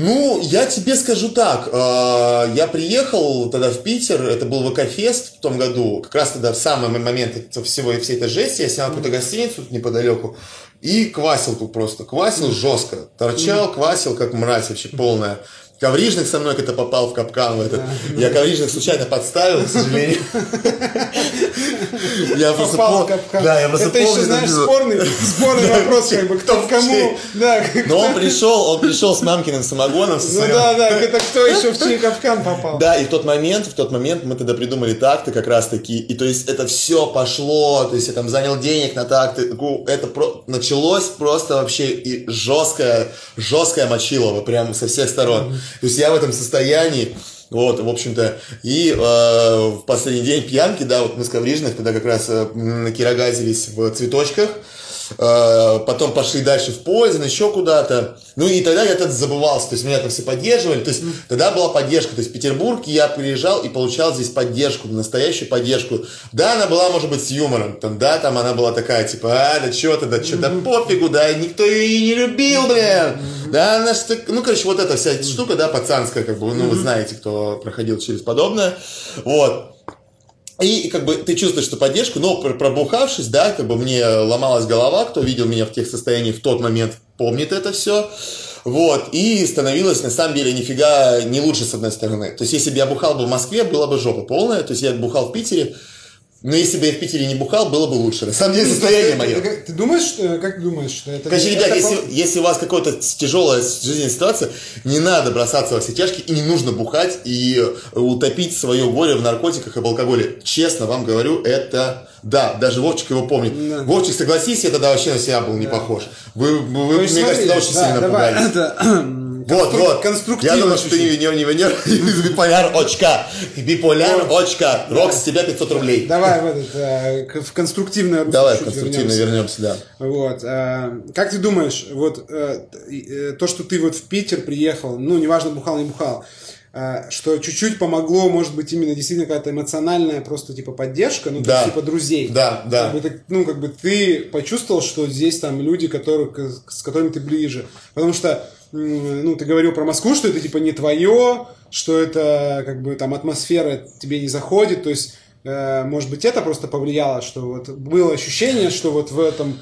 Ну, я тебе скажу так, э, я приехал тогда в Питер, это был ВК-фест в том году, как раз тогда в самый момент всего и всей этой жести, я снял какую-то гостиницу тут неподалеку, и квасил тут просто, квасил жестко, торчал, квасил, как мразь вообще полная. Коврижник со мной как-то попал в капкан в этот. Я коврижник случайно подставил, к сожалению. Я просто Попал в капкан. Да, я просто Это еще, знаешь, спорный, спорный вопрос, как бы, кто в кому. Да, Но он пришел, он пришел с мамкиным самогоном. ну да, да, это кто еще в чей капкан попал? Да, и в тот момент, в тот момент мы тогда придумали такты как раз таки, и то есть это все пошло, то есть я там занял денег на такты, это началось просто вообще и жесткое, жесткое мочилово, прям со всех сторон. То есть я в этом состоянии, вот, в общем-то, и э, в последний день пьянки, да, вот мы с Коврижных тогда как раз э, накирогазились в цветочках, потом пошли дальше в Поизен, еще куда-то. Ну и тогда я тогда забывался, то есть меня там все поддерживали, то есть тогда была поддержка, то есть в Петербург я приезжал и получал здесь поддержку, настоящую поддержку. Да, она была, может быть, с юмором, там, да, там она была такая, типа, а, да что ты, да что, да пофигу, да, никто ее и не любил, блин. Да, она что, ну, короче, вот эта вся штука, да, пацанская, как бы, ну, вы знаете, кто проходил через подобное. Вот. И как бы ты чувствуешь, что поддержку, но пробухавшись, да, как бы мне ломалась голова, кто видел меня в тех состояниях в тот момент, помнит это все. Вот, и становилось, на самом деле, нифига не лучше с одной стороны. То есть, если бы я бухал бы в Москве, была бы жопа полная. То есть, я бухал в Питере, но если бы я в Питере не бухал, было бы лучше. На самом деле, ну, состояние мое. Ты, ты думаешь, что, как ты думаешь, что это... Короче, ребят, если, если у вас какая-то тяжелая жизненная ситуация, не надо бросаться во все тяжкие, и не нужно бухать и утопить свое горе в наркотиках и в алкоголе. Честно вам говорю, это... Да, даже Вовчик его помнит. Да. Вовчик, согласись, я тогда вообще на себя был не да. похож. Вы, вы, вы мне кажется, очень да, сильно давай, пугались. Это вот, вот. Конструктивно. Я думал, что ты не венер, не венер. Биполяр очка. Биполяр очка. Рокс, с тебя 500 рублей. Давай в этот, э, в конструктивное русло Давай в конструктивное вернемся, да. Вот. Э, как ты думаешь, вот э, то, что ты вот в Питер приехал, ну, неважно, бухал, не бухал, что чуть-чуть помогло, может быть, именно действительно какая-то эмоциональная просто типа поддержка, ну, да. типа друзей. Да, да. Как бы, ну, как бы ты почувствовал, что здесь там люди, которые, с которыми ты ближе. Потому что ну, ты говорил про Москву, что это типа не твое, что это как бы там атмосфера тебе не заходит, то есть э, может быть, это просто повлияло, что вот было ощущение, что вот в этом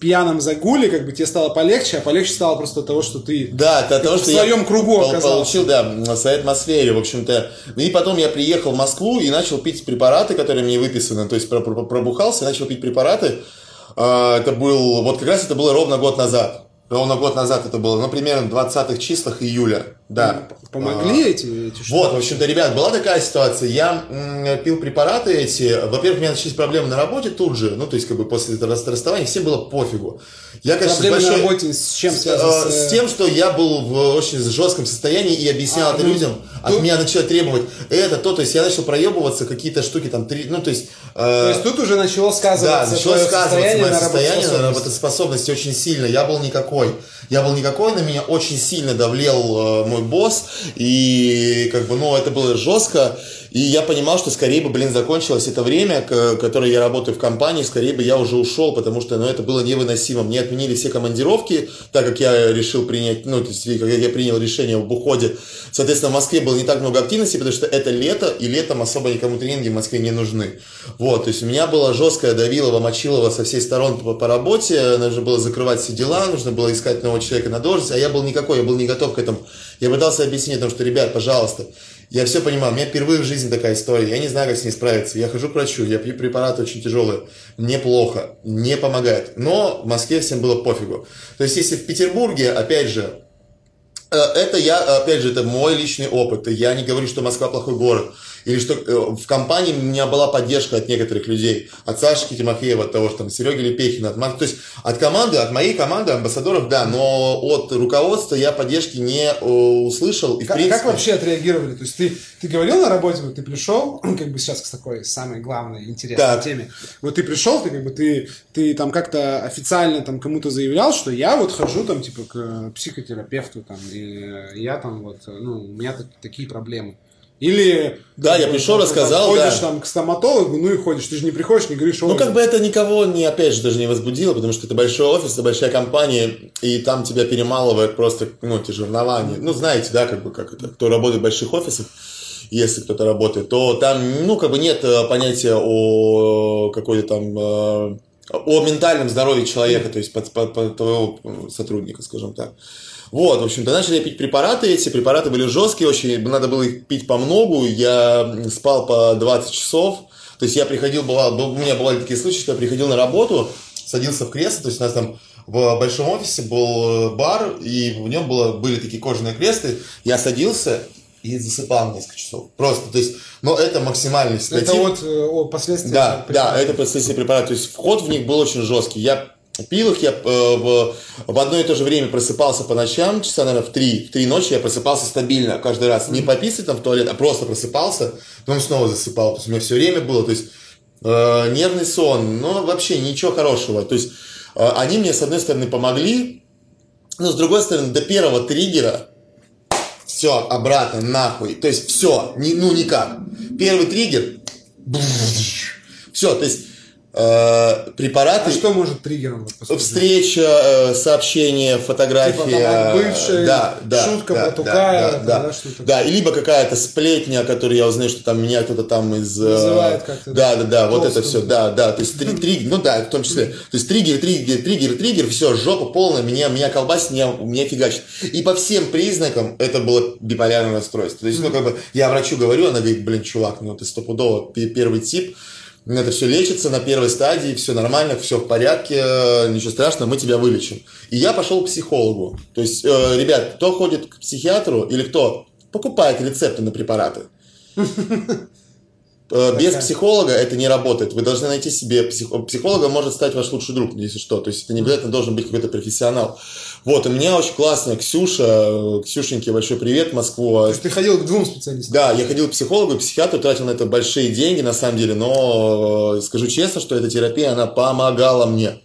пьяном загуле как бы тебе стало полегче, а полегче стало просто от того, что ты да, от того, в что своем я кругу пол- получил, да, в своей атмосфере, в общем-то. И потом я приехал в Москву и начал пить препараты, которые мне выписаны, то есть пробухался, начал пить препараты. А, это был, вот как раз это было ровно год назад ровно год назад это было, ну, примерно в 20-х числах июля, да. Помогли а, эти, эти штуки? Вот, в общем-то, ребят, была такая ситуация, я м, пил препараты эти, во-первых, у меня начались проблемы на работе тут же, ну, то есть, как бы после этого расставания, всем было пофигу. Я, конечно, проблемы большой... на работе с чем связаны? С, с, с тем, что я был в очень жестком состоянии и объяснял а, это ну, людям, тут... от меня начали требовать это, то, то есть, я начал проебываться, какие-то штуки там, три, ну, то есть... Э, то есть, тут уже начало сказываться Да, начало сказываться мое состояние на работоспособности очень сильно, я был никакой никакой. Я был никакой, на меня очень сильно давлел э, мой босс, и как бы, ну, это было жестко. И я понимал, что скорее бы, блин, закончилось это время, которое я работаю в компании, скорее бы я уже ушел, потому что, ну, это было невыносимо. Мне отменили все командировки, так как я решил принять, ну, то есть, как я принял решение об уходе. Соответственно, в Москве было не так много активности, потому что это лето, и летом особо никому тренинги в Москве не нужны. Вот, то есть у меня было жесткое давилово, мочилово со всей сторон по, по работе, нужно было закрывать все дела, нужно было искать нового человека на должность, а я был никакой, я был не готов к этому. Я пытался объяснить, потому что, ребят, пожалуйста, я все понимаю, у меня впервые в жизни такая история, я не знаю, как с ней справиться. Я хожу к врачу, я пью препараты очень тяжелые, неплохо, не помогает. Но в Москве всем было пофигу. То есть, если в Петербурге, опять же, это я, опять же, это мой личный опыт. Я не говорю, что Москва плохой город или что э, в компании у меня была поддержка от некоторых людей, от Сашки Тимофеева, от того, что там Сереги Лепехина, от то есть от команды, от моей команды амбассадоров, да, но от руководства я поддержки не э, услышал. И, как, принципе... как вообще отреагировали? То есть ты, ты говорил на работе, вот ты пришел, как бы сейчас к такой самой главной интересной так. теме, вот ты пришел, ты как бы ты, ты там как-то официально там кому-то заявлял, что я вот хожу там типа к психотерапевту там, и я там вот, ну, у меня такие проблемы. Или... Да, я пришел, рассказал, ходишь да. там к стоматологу, ну и ходишь. Ты же не приходишь, не говоришь, Ну, как бы это никого, не, опять же, даже не возбудило, потому что это большой офис, это большая компания, и там тебя перемалывает просто, ну, эти жернования. Ну, знаете, да, как бы, как это, кто работает в больших офисах, если кто-то работает, то там, ну, как бы нет э, понятия о какой-то там э, о ментальном здоровье человека, то есть под, под, под твоего сотрудника, скажем так. Вот, в общем-то, начали пить препараты эти, препараты были жесткие, очень, надо было их пить по многу, я спал по 20 часов, то есть я приходил, бывал, у меня бывали такие случаи, что я приходил на работу, садился в кресло, то есть у нас там в большом офисе был бар, и в нем было, были такие кожаные креслы, я садился и засыпал несколько часов. Просто, то есть, но это максимальный седатив. Это вот э, о, последствия Да, да, это последствия препарата. То есть вход в них был очень жесткий. Я Пил их я э, в, в одно и то же время просыпался по ночам, часа, наверное, в три, в три ночи я просыпался стабильно каждый раз. Не пописать там в туалет, а просто просыпался, потом снова засыпал. То есть у меня все время было, то есть э, нервный сон, но вообще ничего хорошего. То есть э, они мне, с одной стороны, помогли, но с другой стороны, до первого триггера все, обратно, нахуй. То есть все, ни, ну никак. Первый триггер, все, то есть препараты. А что может триггером? Встреча, э, сообщение, фотография. Типа, бывшая, да, да, шутка да, Тукаева, да, да, да, что-то. да, и либо какая-то сплетня, которую я узнаю, что там меня кто-то там из... э, Называет как-то, Да, да, да, вот это все, да, да, то есть три, три- ну да, в том числе. То есть триггер, триггер, триггер, триггер, все, жопа полная, меня, меня колбасит, меня, меня фигачит. И по всем признакам это было биполярное расстройство. То есть, ну, как бы, я врачу говорю, она говорит, блин, чувак, ну, ты стопудово пе- первый тип, это все лечится на первой стадии, все нормально, все в порядке, э, ничего страшного, мы тебя вылечим. И я пошел к психологу. То есть, э, ребят, кто ходит к психиатру или кто покупает рецепты на препараты, Э, Без психолога это не работает. Вы должны найти себе психолога. Может стать ваш лучший друг, если что. То есть это не обязательно должен быть какой-то профессионал. Вот, у меня очень классная Ксюша. Ксюшеньке большой привет Москву. То есть ты ходил к двум специалистам? Да, я ходил к психологу, к психиатру, тратил на это большие деньги, на самом деле, но э, скажу честно, что эта терапия, она помогала мне.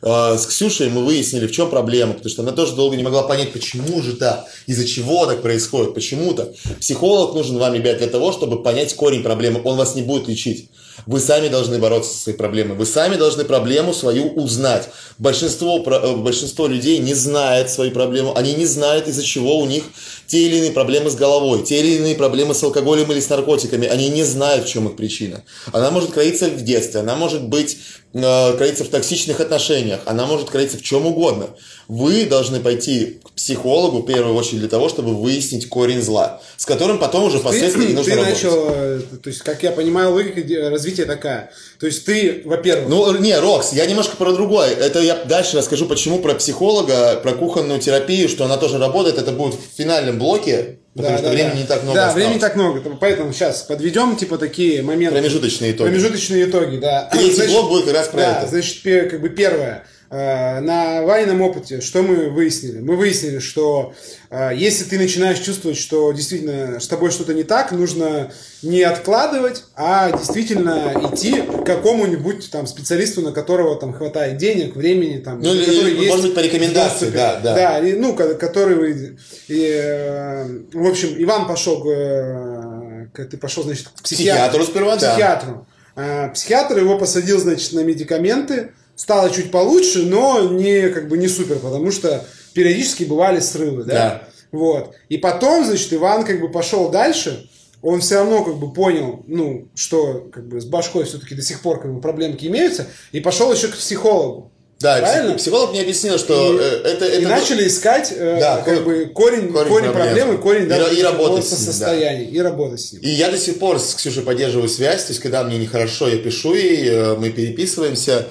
Э, С Ксюшей мы выяснили, в чем проблема, потому что она тоже долго не могла понять, почему же так, из-за чего так происходит, почему-то. Психолог нужен вам, ребят, для того, чтобы понять корень проблемы. Он вас не будет лечить. Вы сами должны бороться со своей проблемой. Вы сами должны проблему свою узнать. Большинство, э, большинство людей не знает свою проблему. Они не знают, из-за чего у них те или иные проблемы с головой, те или иные проблемы с алкоголем или с наркотиками. Они не знают, в чем их причина. Она может кроиться в детстве, она может быть э, кроиться в токсичных отношениях, она может кроиться в чем угодно. Вы должны пойти к психологу в первую очередь для того, чтобы выяснить корень зла, с которым потом уже Ты, впоследствии нужно ты работать. начал, э, то есть, как я понимаю, логика развития такая. То есть ты, во-первых, Ну, не, Рокс, я немножко про другое. Это я дальше расскажу, почему про психолога, про кухонную терапию, что она тоже работает. Это будет в финальном блоке, потому что времени не так много Да, осталось. времени так много. Поэтому сейчас подведем, типа, такие моменты. Промежуточные итоги. Промежуточные итоги, да. Третий блок будет как раз про да, это. значит, как бы первое. Э, На Вайном опыте, что мы выяснили? Мы выяснили, что э, если ты начинаешь чувствовать, что действительно с тобой что-то не так, нужно не откладывать, а действительно идти к какому-нибудь там специалисту, на которого там хватает денег, времени, там, Ну, или, который может есть быть, по рекомендации, доступе. да, да. Да, и, ну, ко- который и, э, в общем, Иван пошел, э, ты пошел, значит, к Психиатру сперва, да. психиатру. Психиатр его посадил, значит, на медикаменты. Стало чуть получше, но не, как бы, не супер, потому что периодически бывали срывы, да? Да. Вот. И потом, значит, Иван как бы пошел дальше, он все равно как бы понял, ну, что как бы с башкой все-таки до сих пор как бы проблемки имеются, и пошел еще к психологу. Да, и Правильно? псих- психолог мне объяснил, что И- э, это, и это... начали искать э, Да, как бы корень, корень, корень проблемы, проблем. корень И даже ра- и работать с ним, да. состояния, и работать с ним. И я до сих пор с Ксюшей поддерживаю связь, то есть когда мне нехорошо, я пишу ей, э, мы переписываемся.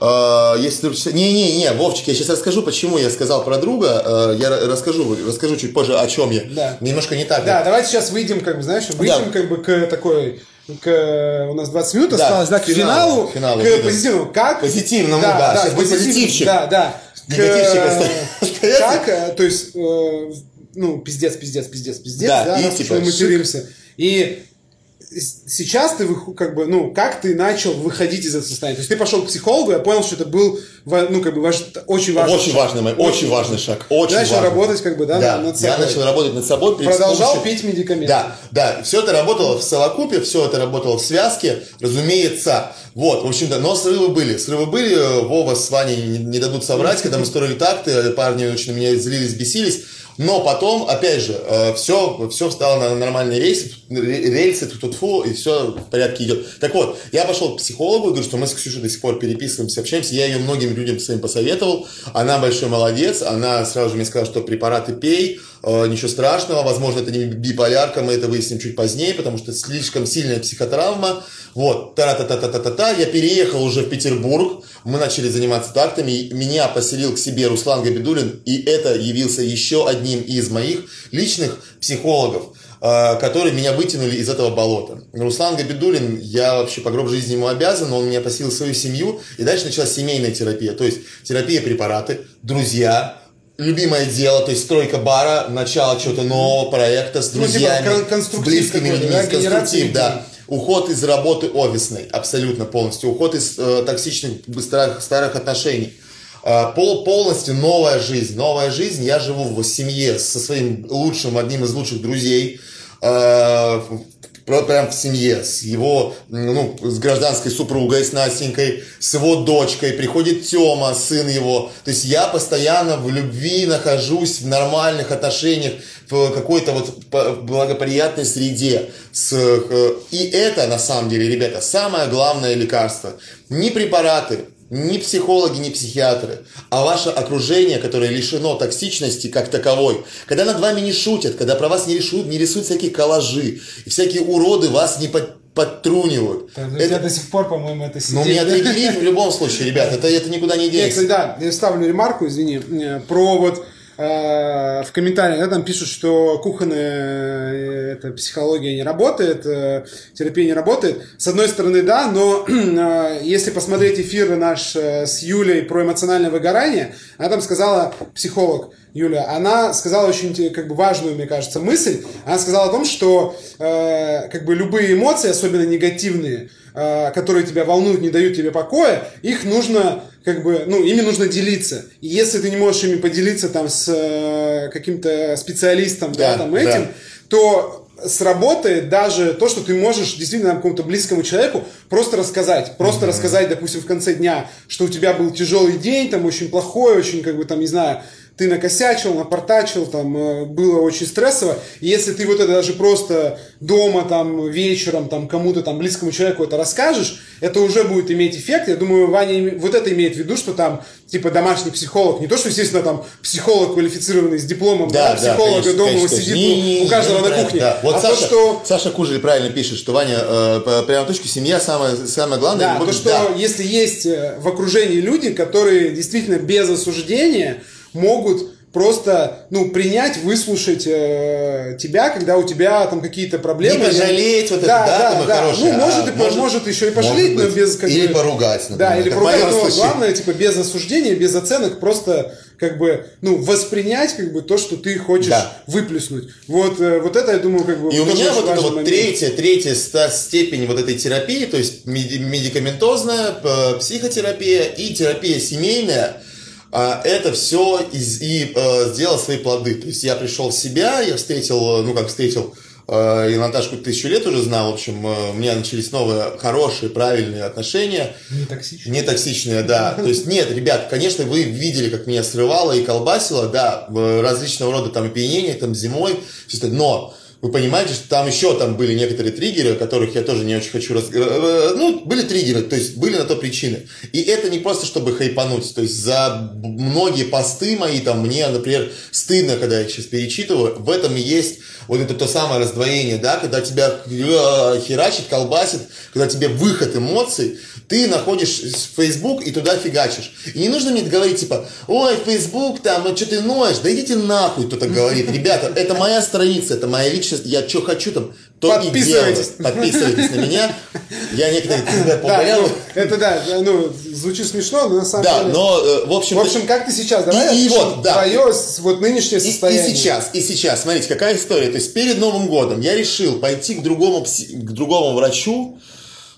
Э, Если вдруг... Не-не-не, Вовчик, я сейчас расскажу, почему я сказал про друга. Э, Я ра- расскажу, расскажу чуть позже, о чем я. Да. Немножко не так. Да, давайте сейчас выйдем, как бы, знаешь, выйдем как бы к такой к, у нас 20 минут Да, осталось, да, к к финалу, финалу, финалу к выйдем. позитивному. Как? Позитивному, да, сейчас будет позитив- позитивчик. Да, да. К, Негативчик. Как, э, то есть, э, ну, пиздец, пиздец, пиздец, пиздец, Да, да, и типа мы материмся. И сейчас ты как бы, ну, как ты начал выходить из этого состояния? То есть ты пошел к психологу, я понял, что это был, ну, как бы, ваш, очень важный Очень шаг. важный, мой- очень важный шаг. Очень Ты начал важный. работать, как бы, да, Да, над я собой. начал работать над собой. Продолжал помощью- пить медикаменты. Да, да, все это работало в совокупе, все это работало в связке, разумеется. Вот, в общем-то, но срывы были. Срывы были, э, Вова с Ваней не, не дадут соврать, когда мы строили такты, э, парни очень на меня злились, бесились. Но потом, опять же, все, все встало на нормальные рейсы, рельсы, тут фу и все в порядке идет. Так вот, я пошел к психологу, говорю, что мы с Ксюшей до сих пор переписываемся, общаемся. Я ее многим людям своим посоветовал. Она большой молодец. Она сразу же мне сказала, что препараты пей, э, ничего страшного. Возможно, это не биполярка, мы это выясним чуть позднее, потому что слишком сильная психотравма. Вот, та-та-та-та-та-та. Я переехал уже в Петербург. Мы начали заниматься тактами. Меня поселил к себе Руслан Габидулин, и это явился еще одним из моих личных психологов. э, которые меня вытянули из этого болота. Руслан Габидулин, я вообще по гроб жизни ему обязан, он меня посетил свою семью, и дальше началась семейная терапия, то есть терапия препараты, друзья, любимое дело, то есть стройка бара, начало чего-то нового проекта с друзьями, ну, типа, с близкими людьми, да, конструктив, да. Уход из работы офисной, абсолютно полностью. Уход из э, токсичных старых, старых отношений. Э, пол, полностью новая жизнь. Новая жизнь. Я живу в семье со своим лучшим, одним из лучших друзей. Э, прям в семье, с его, ну, с гражданской супругой, с Настенькой, с его дочкой, приходит Тёма, сын его. То есть я постоянно в любви нахожусь, в нормальных отношениях, в какой-то вот благоприятной среде. С, э, и это, на самом деле, ребята, самое главное лекарство. Не препараты, не психологи, не психиатры, а ваше окружение, которое лишено токсичности как таковой. Когда над вами не шутят, когда про вас не рисуют, не рисуют всякие коллажи, и всякие уроды вас не под, подтрунивают. Да, это... У до сих пор, по-моему, это сидит. Ну, меня триггерит в любом случае, ребят, это, это никуда не денется. Я, кстати, да, я ставлю ремарку, извини, э, про вот в комментариях да, там пишут, что кухонная э, это, психология не работает, э, терапия не работает. С одной стороны, да, но если посмотреть эфир наш с Юлей про эмоциональное выгорание, она там сказала, психолог Юля, она сказала очень как бы важную, мне кажется, мысль. Она сказала о том, что как бы любые эмоции, особенно негативные, которые тебя волнуют, не дают тебе покоя, их нужно как бы, ну, ими нужно делиться. И если ты не можешь ими поделиться там с э, каким-то специалистом, да, да там этим, да. то сработает даже то, что ты можешь действительно какому-то близкому человеку просто рассказать. Просто mm-hmm. рассказать, допустим, в конце дня, что у тебя был тяжелый день, там очень плохой, очень, как бы, там, не знаю, ты накосячил, напортачил, там, э, было очень стрессово. И если ты вот это даже просто дома, там, вечером, там, кому-то, там, близкому человеку это расскажешь, это уже будет иметь эффект. Я думаю, Ваня вот это имеет в виду, что там, типа, домашний психолог, не то, что, естественно, там, психолог квалифицированный с дипломом, да, да, психолога конечно, дома конечно, сидит не, не, у каждого не, на кухне. Да. Вот а Саша, то, что... Саша Кужель правильно пишет, что Ваня, э, прямо точку, семья самое, самое главное. Да, то, что да. если есть э, в окружении люди, которые действительно без осуждения могут просто, ну, принять, выслушать э, тебя, когда у тебя там какие-то проблемы. Не пожалеть, вот да, это, да, да, да. Хорошее, ну, может, а, и, может, может еще и пожалеть, но без... Как или поругать, например. Да, или поругать, но случае. главное, типа, без осуждения, без оценок, просто как бы, ну, воспринять, как бы, то, что ты хочешь да. выплеснуть. Вот, э, вот это, я думаю, как бы... И у меня вот это вот момент. третья, третья степень вот этой терапии, то есть медикаментозная, психотерапия и терапия семейная, это все из, и э, сделал свои плоды. То есть я пришел в себя, я встретил, ну как встретил, э, и Наташку тысячу лет уже знал, в общем, э, у меня начались новые, хорошие, правильные отношения. Не токсичные. Не токсичные, да. То есть нет, ребят, конечно, вы видели, как меня срывало и колбасило, да, различного рода там опьянения, там зимой, но вы понимаете, что там еще там были некоторые триггеры, о которых я тоже не очень хочу раз... Э, э, ну, были триггеры, то есть были на то причины. И это не просто, чтобы хайпануть. То есть за многие посты мои, там, мне, например, стыдно, когда я их сейчас перечитываю, в этом есть вот это то самое раздвоение, да, когда тебя э, херачит, колбасит, когда тебе выход эмоций, ты находишь Facebook и туда фигачишь. И не нужно мне говорить, типа, ой, Facebook, там, ну что ты ноешь, да идите нахуй, кто-то говорит. Ребята, это моя страница, это моя личность, я что хочу там, то и делаю. Подписывайтесь на меня. Я некоторые да, ну, Это да, ну, звучит смешно, но на самом да, деле... Да, но, э, в общем... В общем, как ты сейчас, давай и, и вот, да. твое вот нынешнее состояние. И, и сейчас, и сейчас, смотрите, какая история. То есть перед Новым годом я решил пойти к другому, к другому врачу,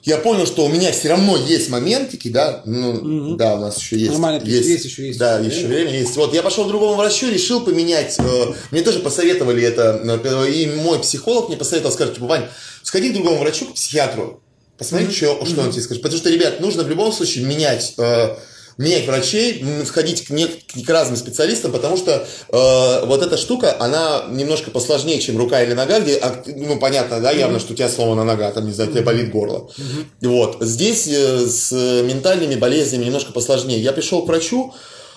я понял, что у меня все равно есть моментики, да, ну, угу. да, у нас еще есть. Нормально, есть, есть еще есть. Да, еще время. время есть. Вот я пошел к другому врачу, решил поменять. Э, мне тоже посоветовали это, э, и мой психолог мне посоветовал, сказать, типа, Вань, сходи к другому врачу, к психиатру, посмотри, mm-hmm. что, что mm-hmm. он тебе скажет. Потому что, ребят, нужно в любом случае менять э, менять врачей, сходить к, не, к разным специалистам, потому что э, вот эта штука, она немножко посложнее, чем рука или нога, где, ну, понятно, да, явно, что у тебя сломана нога, там, не знаю, тебе болит горло. Вот. Здесь э, с ментальными болезнями немножко посложнее. Я пришел к врачу,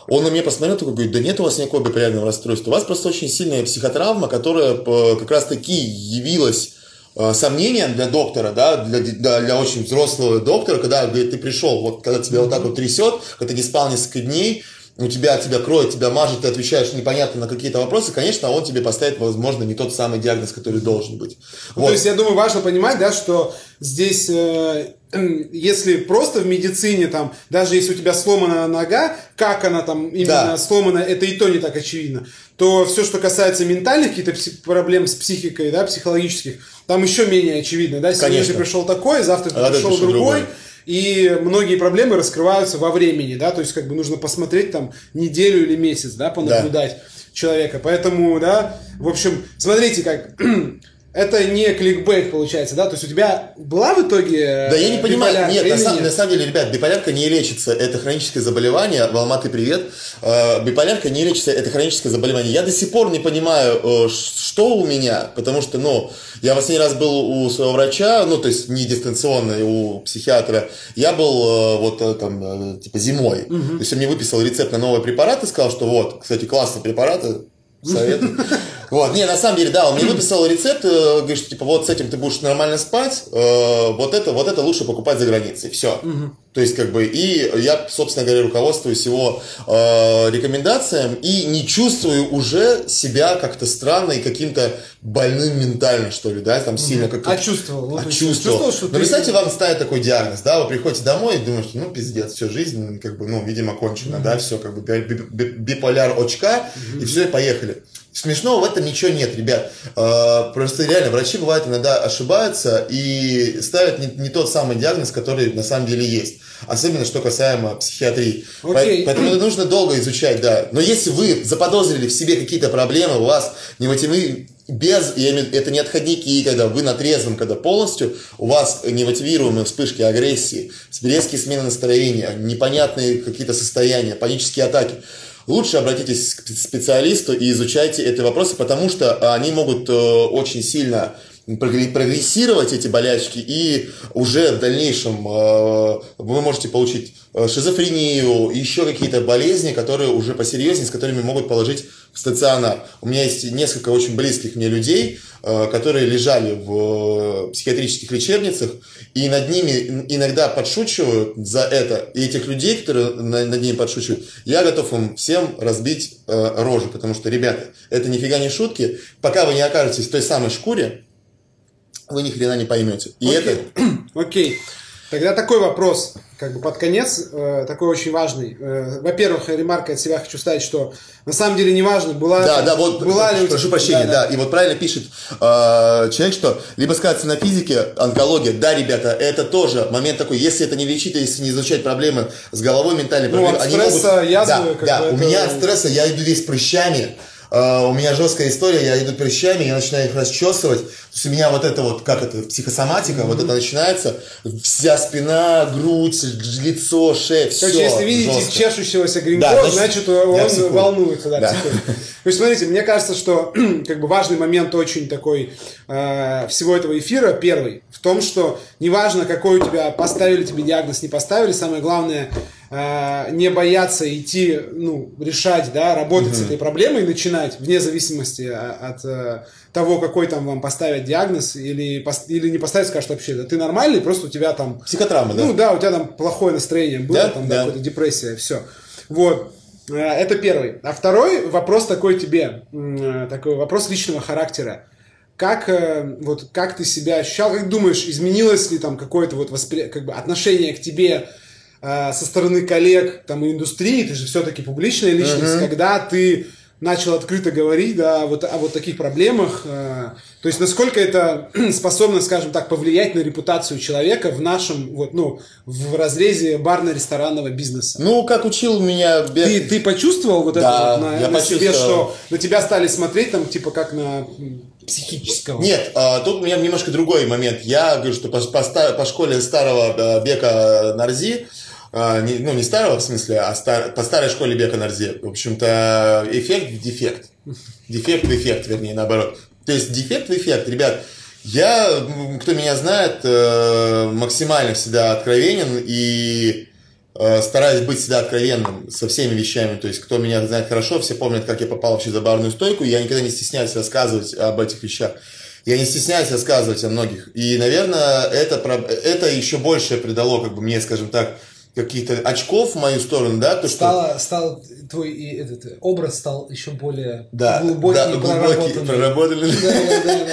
он на меня посмотрел, такой говорит, да нет у вас никакого биполярного расстройства, у вас просто очень сильная психотравма, которая э, как раз-таки явилась Э, сомнением для доктора, да, для, для, для очень взрослого доктора, когда говорит, ты пришел, вот когда тебя вот так вот трясет, когда ты не спал несколько дней, у тебя тебя кроет, тебя мажет, ты отвечаешь непонятно на какие-то вопросы, конечно, он тебе поставит, возможно, не тот самый диагноз, который должен быть. Ну, вот. То есть, я думаю, важно понимать, да, что здесь, э, если просто в медицине, там, даже если у тебя сломана нога, как она там именно да. сломана, это и то не так очевидно, то все, что касается ментальных каких-то проблем с психикой, да, психологических, там еще менее очевидно, да, сегодня Конечно. ты пришел такой, завтра ты а пришел другой, другой и многие проблемы раскрываются во времени, да, то есть как бы нужно посмотреть там неделю или месяц, да, понаблюдать да. человека, поэтому, да, в общем, смотрите, как это не кликбейт получается, да? То есть у тебя была в итоге Да я не понимаю, нет, на, сам, на самом деле, ребят, биполярка не лечится, это хроническое заболевание, в Алматы привет, э, биполярка не лечится, это хроническое заболевание. Я до сих пор не понимаю, э, что у меня, потому что, ну, я последний раз был у своего врача, ну, то есть не дистанционно, у психиатра, я был э, вот там, типа зимой, угу. то есть он мне выписал рецепт на новый препарат и сказал, что вот, кстати, классные препараты, советую. Вот, не, на самом деле, да, он мне выписал рецепт, э, говорит, что типа вот с этим ты будешь нормально спать, э, вот это, вот это лучше покупать за границей, все. То есть, как бы, и я, собственно говоря, руководствуюсь его э, рекомендациям и не чувствую уже себя как-то странно и каким-то больным ментально, что ли, да, там сильно как-то... А чувствовал? А чувствовал. что Но, ты... представьте, вам ставят такой диагноз, да, вы приходите домой и думаете, ну, пиздец, все, жизнь, как бы, ну, видимо, кончена, mm-hmm. да, все, как бы, биполяр очка, mm-hmm. и все, и поехали. Смешного в этом ничего нет, ребят. Э, просто реально врачи бывают иногда ошибаются и ставят не, не тот самый диагноз, который на самом деле есть. Особенно что касаемо психиатрии. Okay. Поэтому это нужно долго изучать, да. Но если вы заподозрили в себе какие-то проблемы, у вас не мотивы без, я имею, это не отходники, когда вы на трезвом, когда полностью у вас немотивируемые вспышки агрессии, резкие смены настроения, непонятные какие-то состояния, панические атаки лучше обратитесь к специалисту и изучайте эти вопросы, потому что они могут э, очень сильно прогрессировать эти болячки, и уже в дальнейшем э, вы можете получить э, шизофрению, еще какие-то болезни, которые уже посерьезнее, с которыми могут положить в стационар. У меня есть несколько очень близких мне людей, э, которые лежали в психиатрических лечебницах, и над ними иногда подшучивают за это. И этих людей, которые над ними подшучивают, я готов им всем разбить рожу, потому что, ребята, это нифига не шутки. Пока вы не окажетесь в той самой шкуре, вы ни хрена не поймете. И Окей. это... Окей. Тогда такой вопрос, как бы под конец, э, такой очень важный. Э, во-первых, ремарка от себя хочу сказать, что на самом деле не важно, была, да, да, вот, была ли прошу прощения, да, да. да, и вот правильно пишет э, человек, что либо сказаться на физике, онкология, да, ребята, это тоже момент такой, если это не лечить, если не изучать проблемы с головой, ментальной ну, проблемы, от они стресса, могут... язвы, да, да, у меня от стресса я иду весь прыщами, у меня жесткая история, я иду прыщами, я начинаю их расчесывать. То есть у меня вот это вот, как это, психосоматика, mm-hmm. вот это начинается. Вся спина, грудь, лицо, шея, все Короче, если видите жестко. чешущегося гринго, да, значит, значит он волнуется. Да, да. То есть, смотрите, мне кажется, что как бы важный момент очень такой э, всего этого эфира, первый, в том, что неважно, какой у тебя, поставили тебе диагноз, не поставили, самое главное, э, не бояться идти, ну, решать, да, работать угу. с этой проблемой и начинать, вне зависимости от, от э, того, какой там вам поставят диагноз, или, или не поставят, скажут вообще, да ты нормальный, просто у тебя там... Психотравма, да? Ну да, у тебя там плохое настроение было, да? там, да, какая-то депрессия, все. Вот. Э, это первый. А второй вопрос такой тебе, э, такой вопрос личного характера. Как, вот, как ты себя ощущал, как думаешь, изменилось ли там какое-то вот воспри... как бы отношение к тебе Э, со стороны коллег там и индустрии, ты же все-таки публичная личность, uh-huh. когда ты начал открыто говорить да, вот, о вот таких проблемах. Э, то есть насколько это способно, скажем так, повлиять на репутацию человека в нашем, вот, ну, в разрезе барно-ресторанного бизнеса. Ну, как учил меня... Ты, ты почувствовал вот да, это вот на, я на себе, что на тебя стали смотреть там, типа, как на психического? Нет, а, тут у меня немножко другой момент. Я говорю, что по, по, по школе старого э, Бека Нарзи, а, не, ну, не старого в смысле, а стар, по старой школе Бека Нарзе. В общем-то, эффект в дефект. Дефект в эффект, вернее, наоборот. То есть дефект в эффект, ребят. Я, кто меня знает, э, максимально всегда откровенен и э, стараюсь быть всегда откровенным со всеми вещами. То есть, кто меня знает хорошо, все помнят, как я попал вообще за барную стойку. Я никогда не стесняюсь рассказывать об этих вещах. Я не стесняюсь рассказывать о многих. И, наверное, это, это еще больше придало, как бы мне, скажем так, каких-то очков в мою сторону, да, то, стало, что... Стало твой и этот э, образ стал еще более Да, глубокий да, глубокий, проработанный. Да, да, да, да.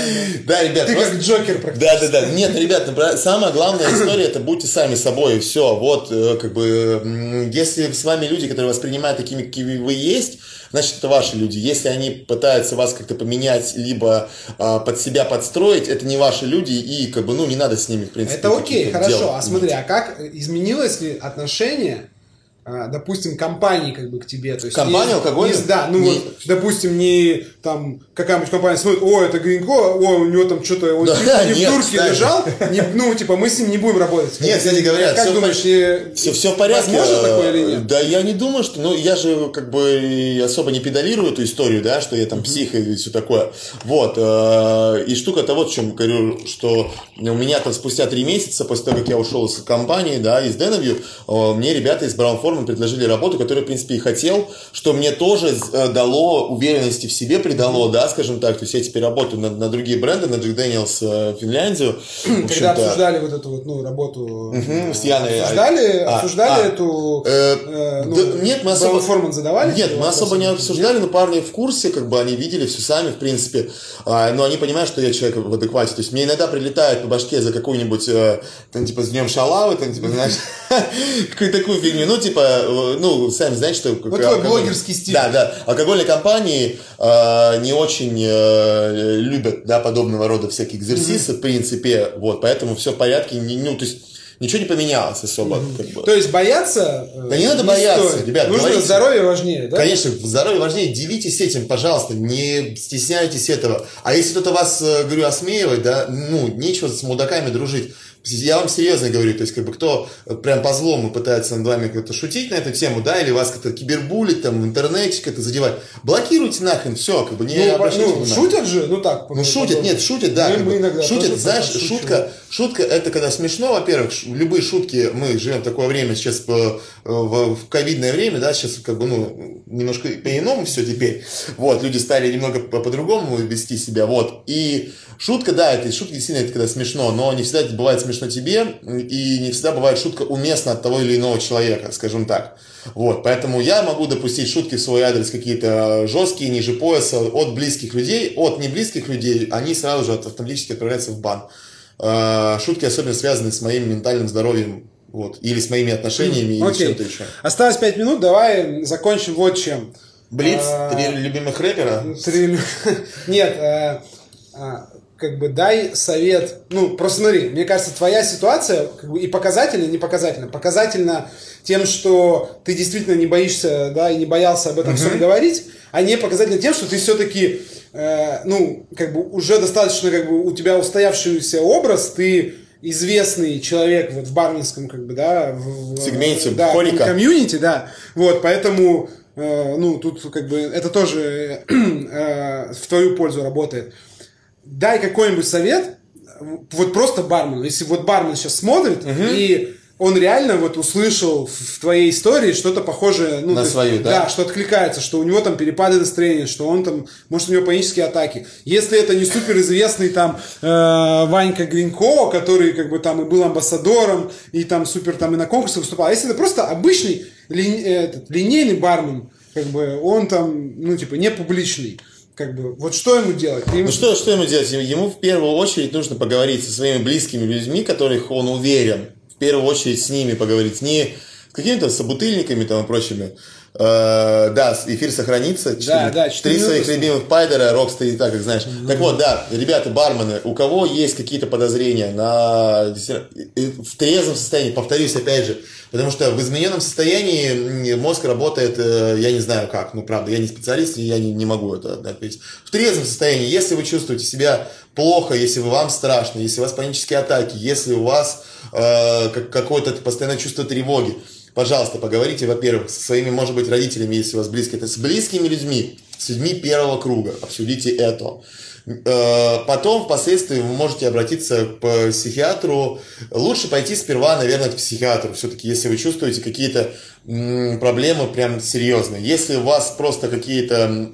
Да, ребят, Ты просто- как Джокер практически. Да, да, да. Нет, ребят, самая главная история это будьте сами собой, и все. Вот, э, как бы, если с вами люди, которые воспринимают такими, какими вы есть, значит, это ваши люди. Если они пытаются вас как-то поменять, либо а, под себя подстроить, это не ваши люди, и, как бы, ну, не надо с ними, в принципе, Это окей, хорошо. дел А смотри, а как изменилось ли отношение, допустим, компании как бы к тебе? То есть Компания алкогольная? не- Да, ну Не- вот, допустим, не там какая-нибудь компания смотрит, о, это Гринько, о, у него там что-то, он Да, чуть не в нет, дурке кстати. лежал, не- ну, типа, мы с ним не будем работать. Нет, кстати говоря, как всё в думаешь, не- Все, все в порядке. Возможно Э, такое или нет? Да, я не думаю, что... Ну, я же как бы особо не педалирую эту историю, да, что я там псих и все такое. Вот. э, И штука-то вот в чем говорю, что у меня там спустя три месяца, после того, как я ушел из компании, да, из Денавью, э, мне ребята из Brown Forman предложили работу, которую, в принципе, и хотел, что мне тоже э, дало уверенности в себе, придало, да, скажем так. То есть я теперь работаю на, на другие бренды, на Джек Дэниелс э, Финляндию. Когда обсуждали вот эту вот, ну, работу, Мгм, с Яной. обсуждали, А, обсуждали а. эту, Э, э, ну, да, нет, мы особо- Форман задавали? Нет, мы особо не обсуждали, но парни в курсе, как бы они видели все сами, в принципе. А, но они понимают, что я человек в адеквате. То есть мне иногда прилетает по башке за какую-нибудь, э, там, типа, с днем шалавы, там, типа, знаешь, какую-то такую фигню. Ну, типа, э, ну, сами знаете, что... Вот твой блогерский стиль. Да, да. Алкогольные компании э, не очень э, любят, да, подобного рода всякие экзерсисы, в принципе. Вот, поэтому все в порядке. Не- ну, то есть ничего не поменялось особо, как бы. То есть бояться э, Да не надо бояться, стоит. ребят, Нужно говорите. здоровье важнее, да? Конечно, здоровье важнее, делитесь этим, пожалуйста, не стесняйтесь этого. А если кто-то вас, э, говорю, осмеивает, да, ну, нечего с мудаками дружить. Я вам серьезно говорю, то есть, как бы, кто э, прям по злому пытается над вами как-то шутить на эту тему, да, или вас как-то кибербулить там в интернете, как-то задевать, блокируйте нахрен, все, как бы, не Ну, обращайте ну, шутят же, ну так. Ну, шутят, нет, шутят, да. Мы- мы иногда шутят, знаешь, шутка, шутка это когда смешно, во-первых, любые шутки, мы живем в такое время сейчас по- в, в ковидное время, да, сейчас как бы, ну, немножко по-иному все теперь, вот, люди стали немного по- по-другому вести себя, вот, и шутка, да, это шутка действительно это когда смешно, но не всегда это бывает смешно тебе, и не всегда бывает шутка уместна от того или иного человека, скажем так. Вот, поэтому я могу допустить шутки в свой адрес какие-то жесткие, ниже пояса, от близких людей, от неблизких людей, они сразу же автоматически отправляются в бан. Э, Шутки особенно связаны с моим ментальным здоровьем, вот, или с моими отношениями, или Окей. чем-то еще. Осталось 5 минут, давай закончим вот чем. Блиц, А, три любимых рэпера. Три- Нет, э, а, как бы дай совет. Ну, просто смотри, мне кажется, твоя ситуация как бы и показательна, и не показательна. Показательна тем, что ты действительно не боишься, да, и не боялся об этом всем говорить, а не показательна тем, что ты все-таки, ну, как бы уже достаточно, как бы у тебя устоявшийся образ, ты известный человек вот в барменском, как бы, да, в, в- Сегменте, да, холика. комьюнити, да. Вот, поэтому, э, ну, тут как бы это тоже э, в твою пользу работает. Дай какой-нибудь совет, вот просто бармену. Если вот бармен сейчас смотрит, и он реально вот услышал в- твоей истории что-то похожее, ну, На есть, свою, да? Да, что откликается, что у него там перепады настроения, что он там, может, у него панические атаки. Если это не суперизвестный там э, Ванька Гринько, который как бы там и был амбассадором, и там супер там и на конкурсах выступал, а если это просто обычный ли- этот, линейный бармен, как бы он там, ну, типа, не публичный, как бы, вот что ему делать? Ему- Ну что, что ему делать? Ему в первую очередь нужно поговорить со своими близкими людьми, которых он уверен. В первую очередь с ними поговорить. Не с какими-то собутыльниками там и прочими. Э, да, эфир сохранится. Да, да, четыре Три своих любимых пайдера, рок стоит так, как знаешь. Так вот, да, ребята, бармены, у кого есть какие-то подозрения на в трезвом состоянии, повторюсь опять же, потому что в измененном состоянии мозг работает, э, я не знаю как, ну правда, я не специалист, и я не, не могу это ответить. В трезвом состоянии, если вы чувствуете себя плохо, если вам страшно, если у вас панические атаки, если у вас э, как- какое-то постоянное чувство тревоги, пожалуйста, поговорите, во-первых, со своими, может быть, родителями, если у вас близкие, это с близкими людьми, с людьми первого круга, обсудите это. Э, Потом, впоследствии, вы можете обратиться к психиатру. Лучше пойти сперва, наверное, к психиатру, все-таки, если вы чувствуете какие-то проблемы прям серьезные. Если у вас просто какие-то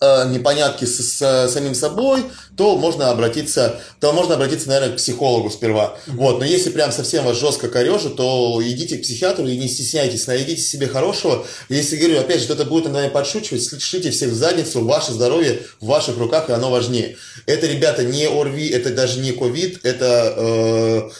э, непонятки с, с самим собой, то можно обратиться, то можно обратиться, наверное, к психологу сперва. Вот, но если прям совсем вас жестко корежит, то идите к психиатру и не стесняйтесь, найдите себе хорошего. Если, говорю, опять же, кто-то будет над вами подшучивать, шлите всех в задницу, ваше здоровье в ваших руках, и оно важнее. Это, ребята, не ОРВИ, это даже не ковид, это э,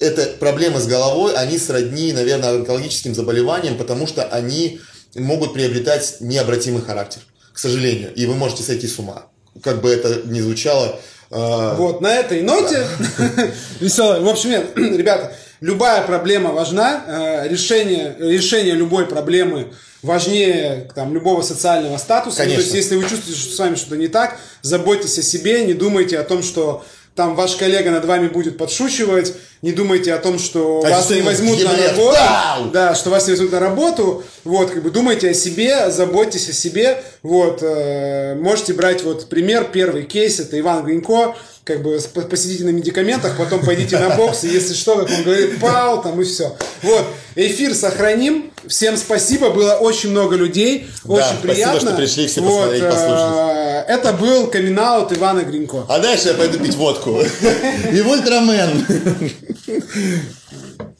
это проблемы с головой, они сродни, наверное, онкологическим заболеваниям, потому что они могут приобретать необратимый характер, к сожалению, и вы можете сойти с ума. Как бы это ни звучало. Э, вот, на этой ноте веселая. В общем, нет, ребята, любая проблема важна, э, решение, решение любой проблемы важнее там, любого социального статуса. Ну, то есть, если вы чувствуете, что с вами что-то не так, заботьтесь о себе, не думайте о том, что там ваш коллега над вами будет подшучивать, не думайте о том, что а вас не возьмут на работу, да, что вас не возьмут на работу, вот, как бы думайте о себе, заботьтесь о себе, вот, э, можете брать вот пример, первый кейс, это Иван Гринько, как бы посидите на медикаментах, потом пойдите на бокс, и если что, как он говорит, пау, там и все. Вот, эфир сохраним, всем спасибо, было очень много людей, да, очень приятно. спасибо, что пришли все вот, посмотреть, послушать. Э, это был камин Ивана Гринько. А дальше я пойду пить водку. И Ультрамен. ハハハハ。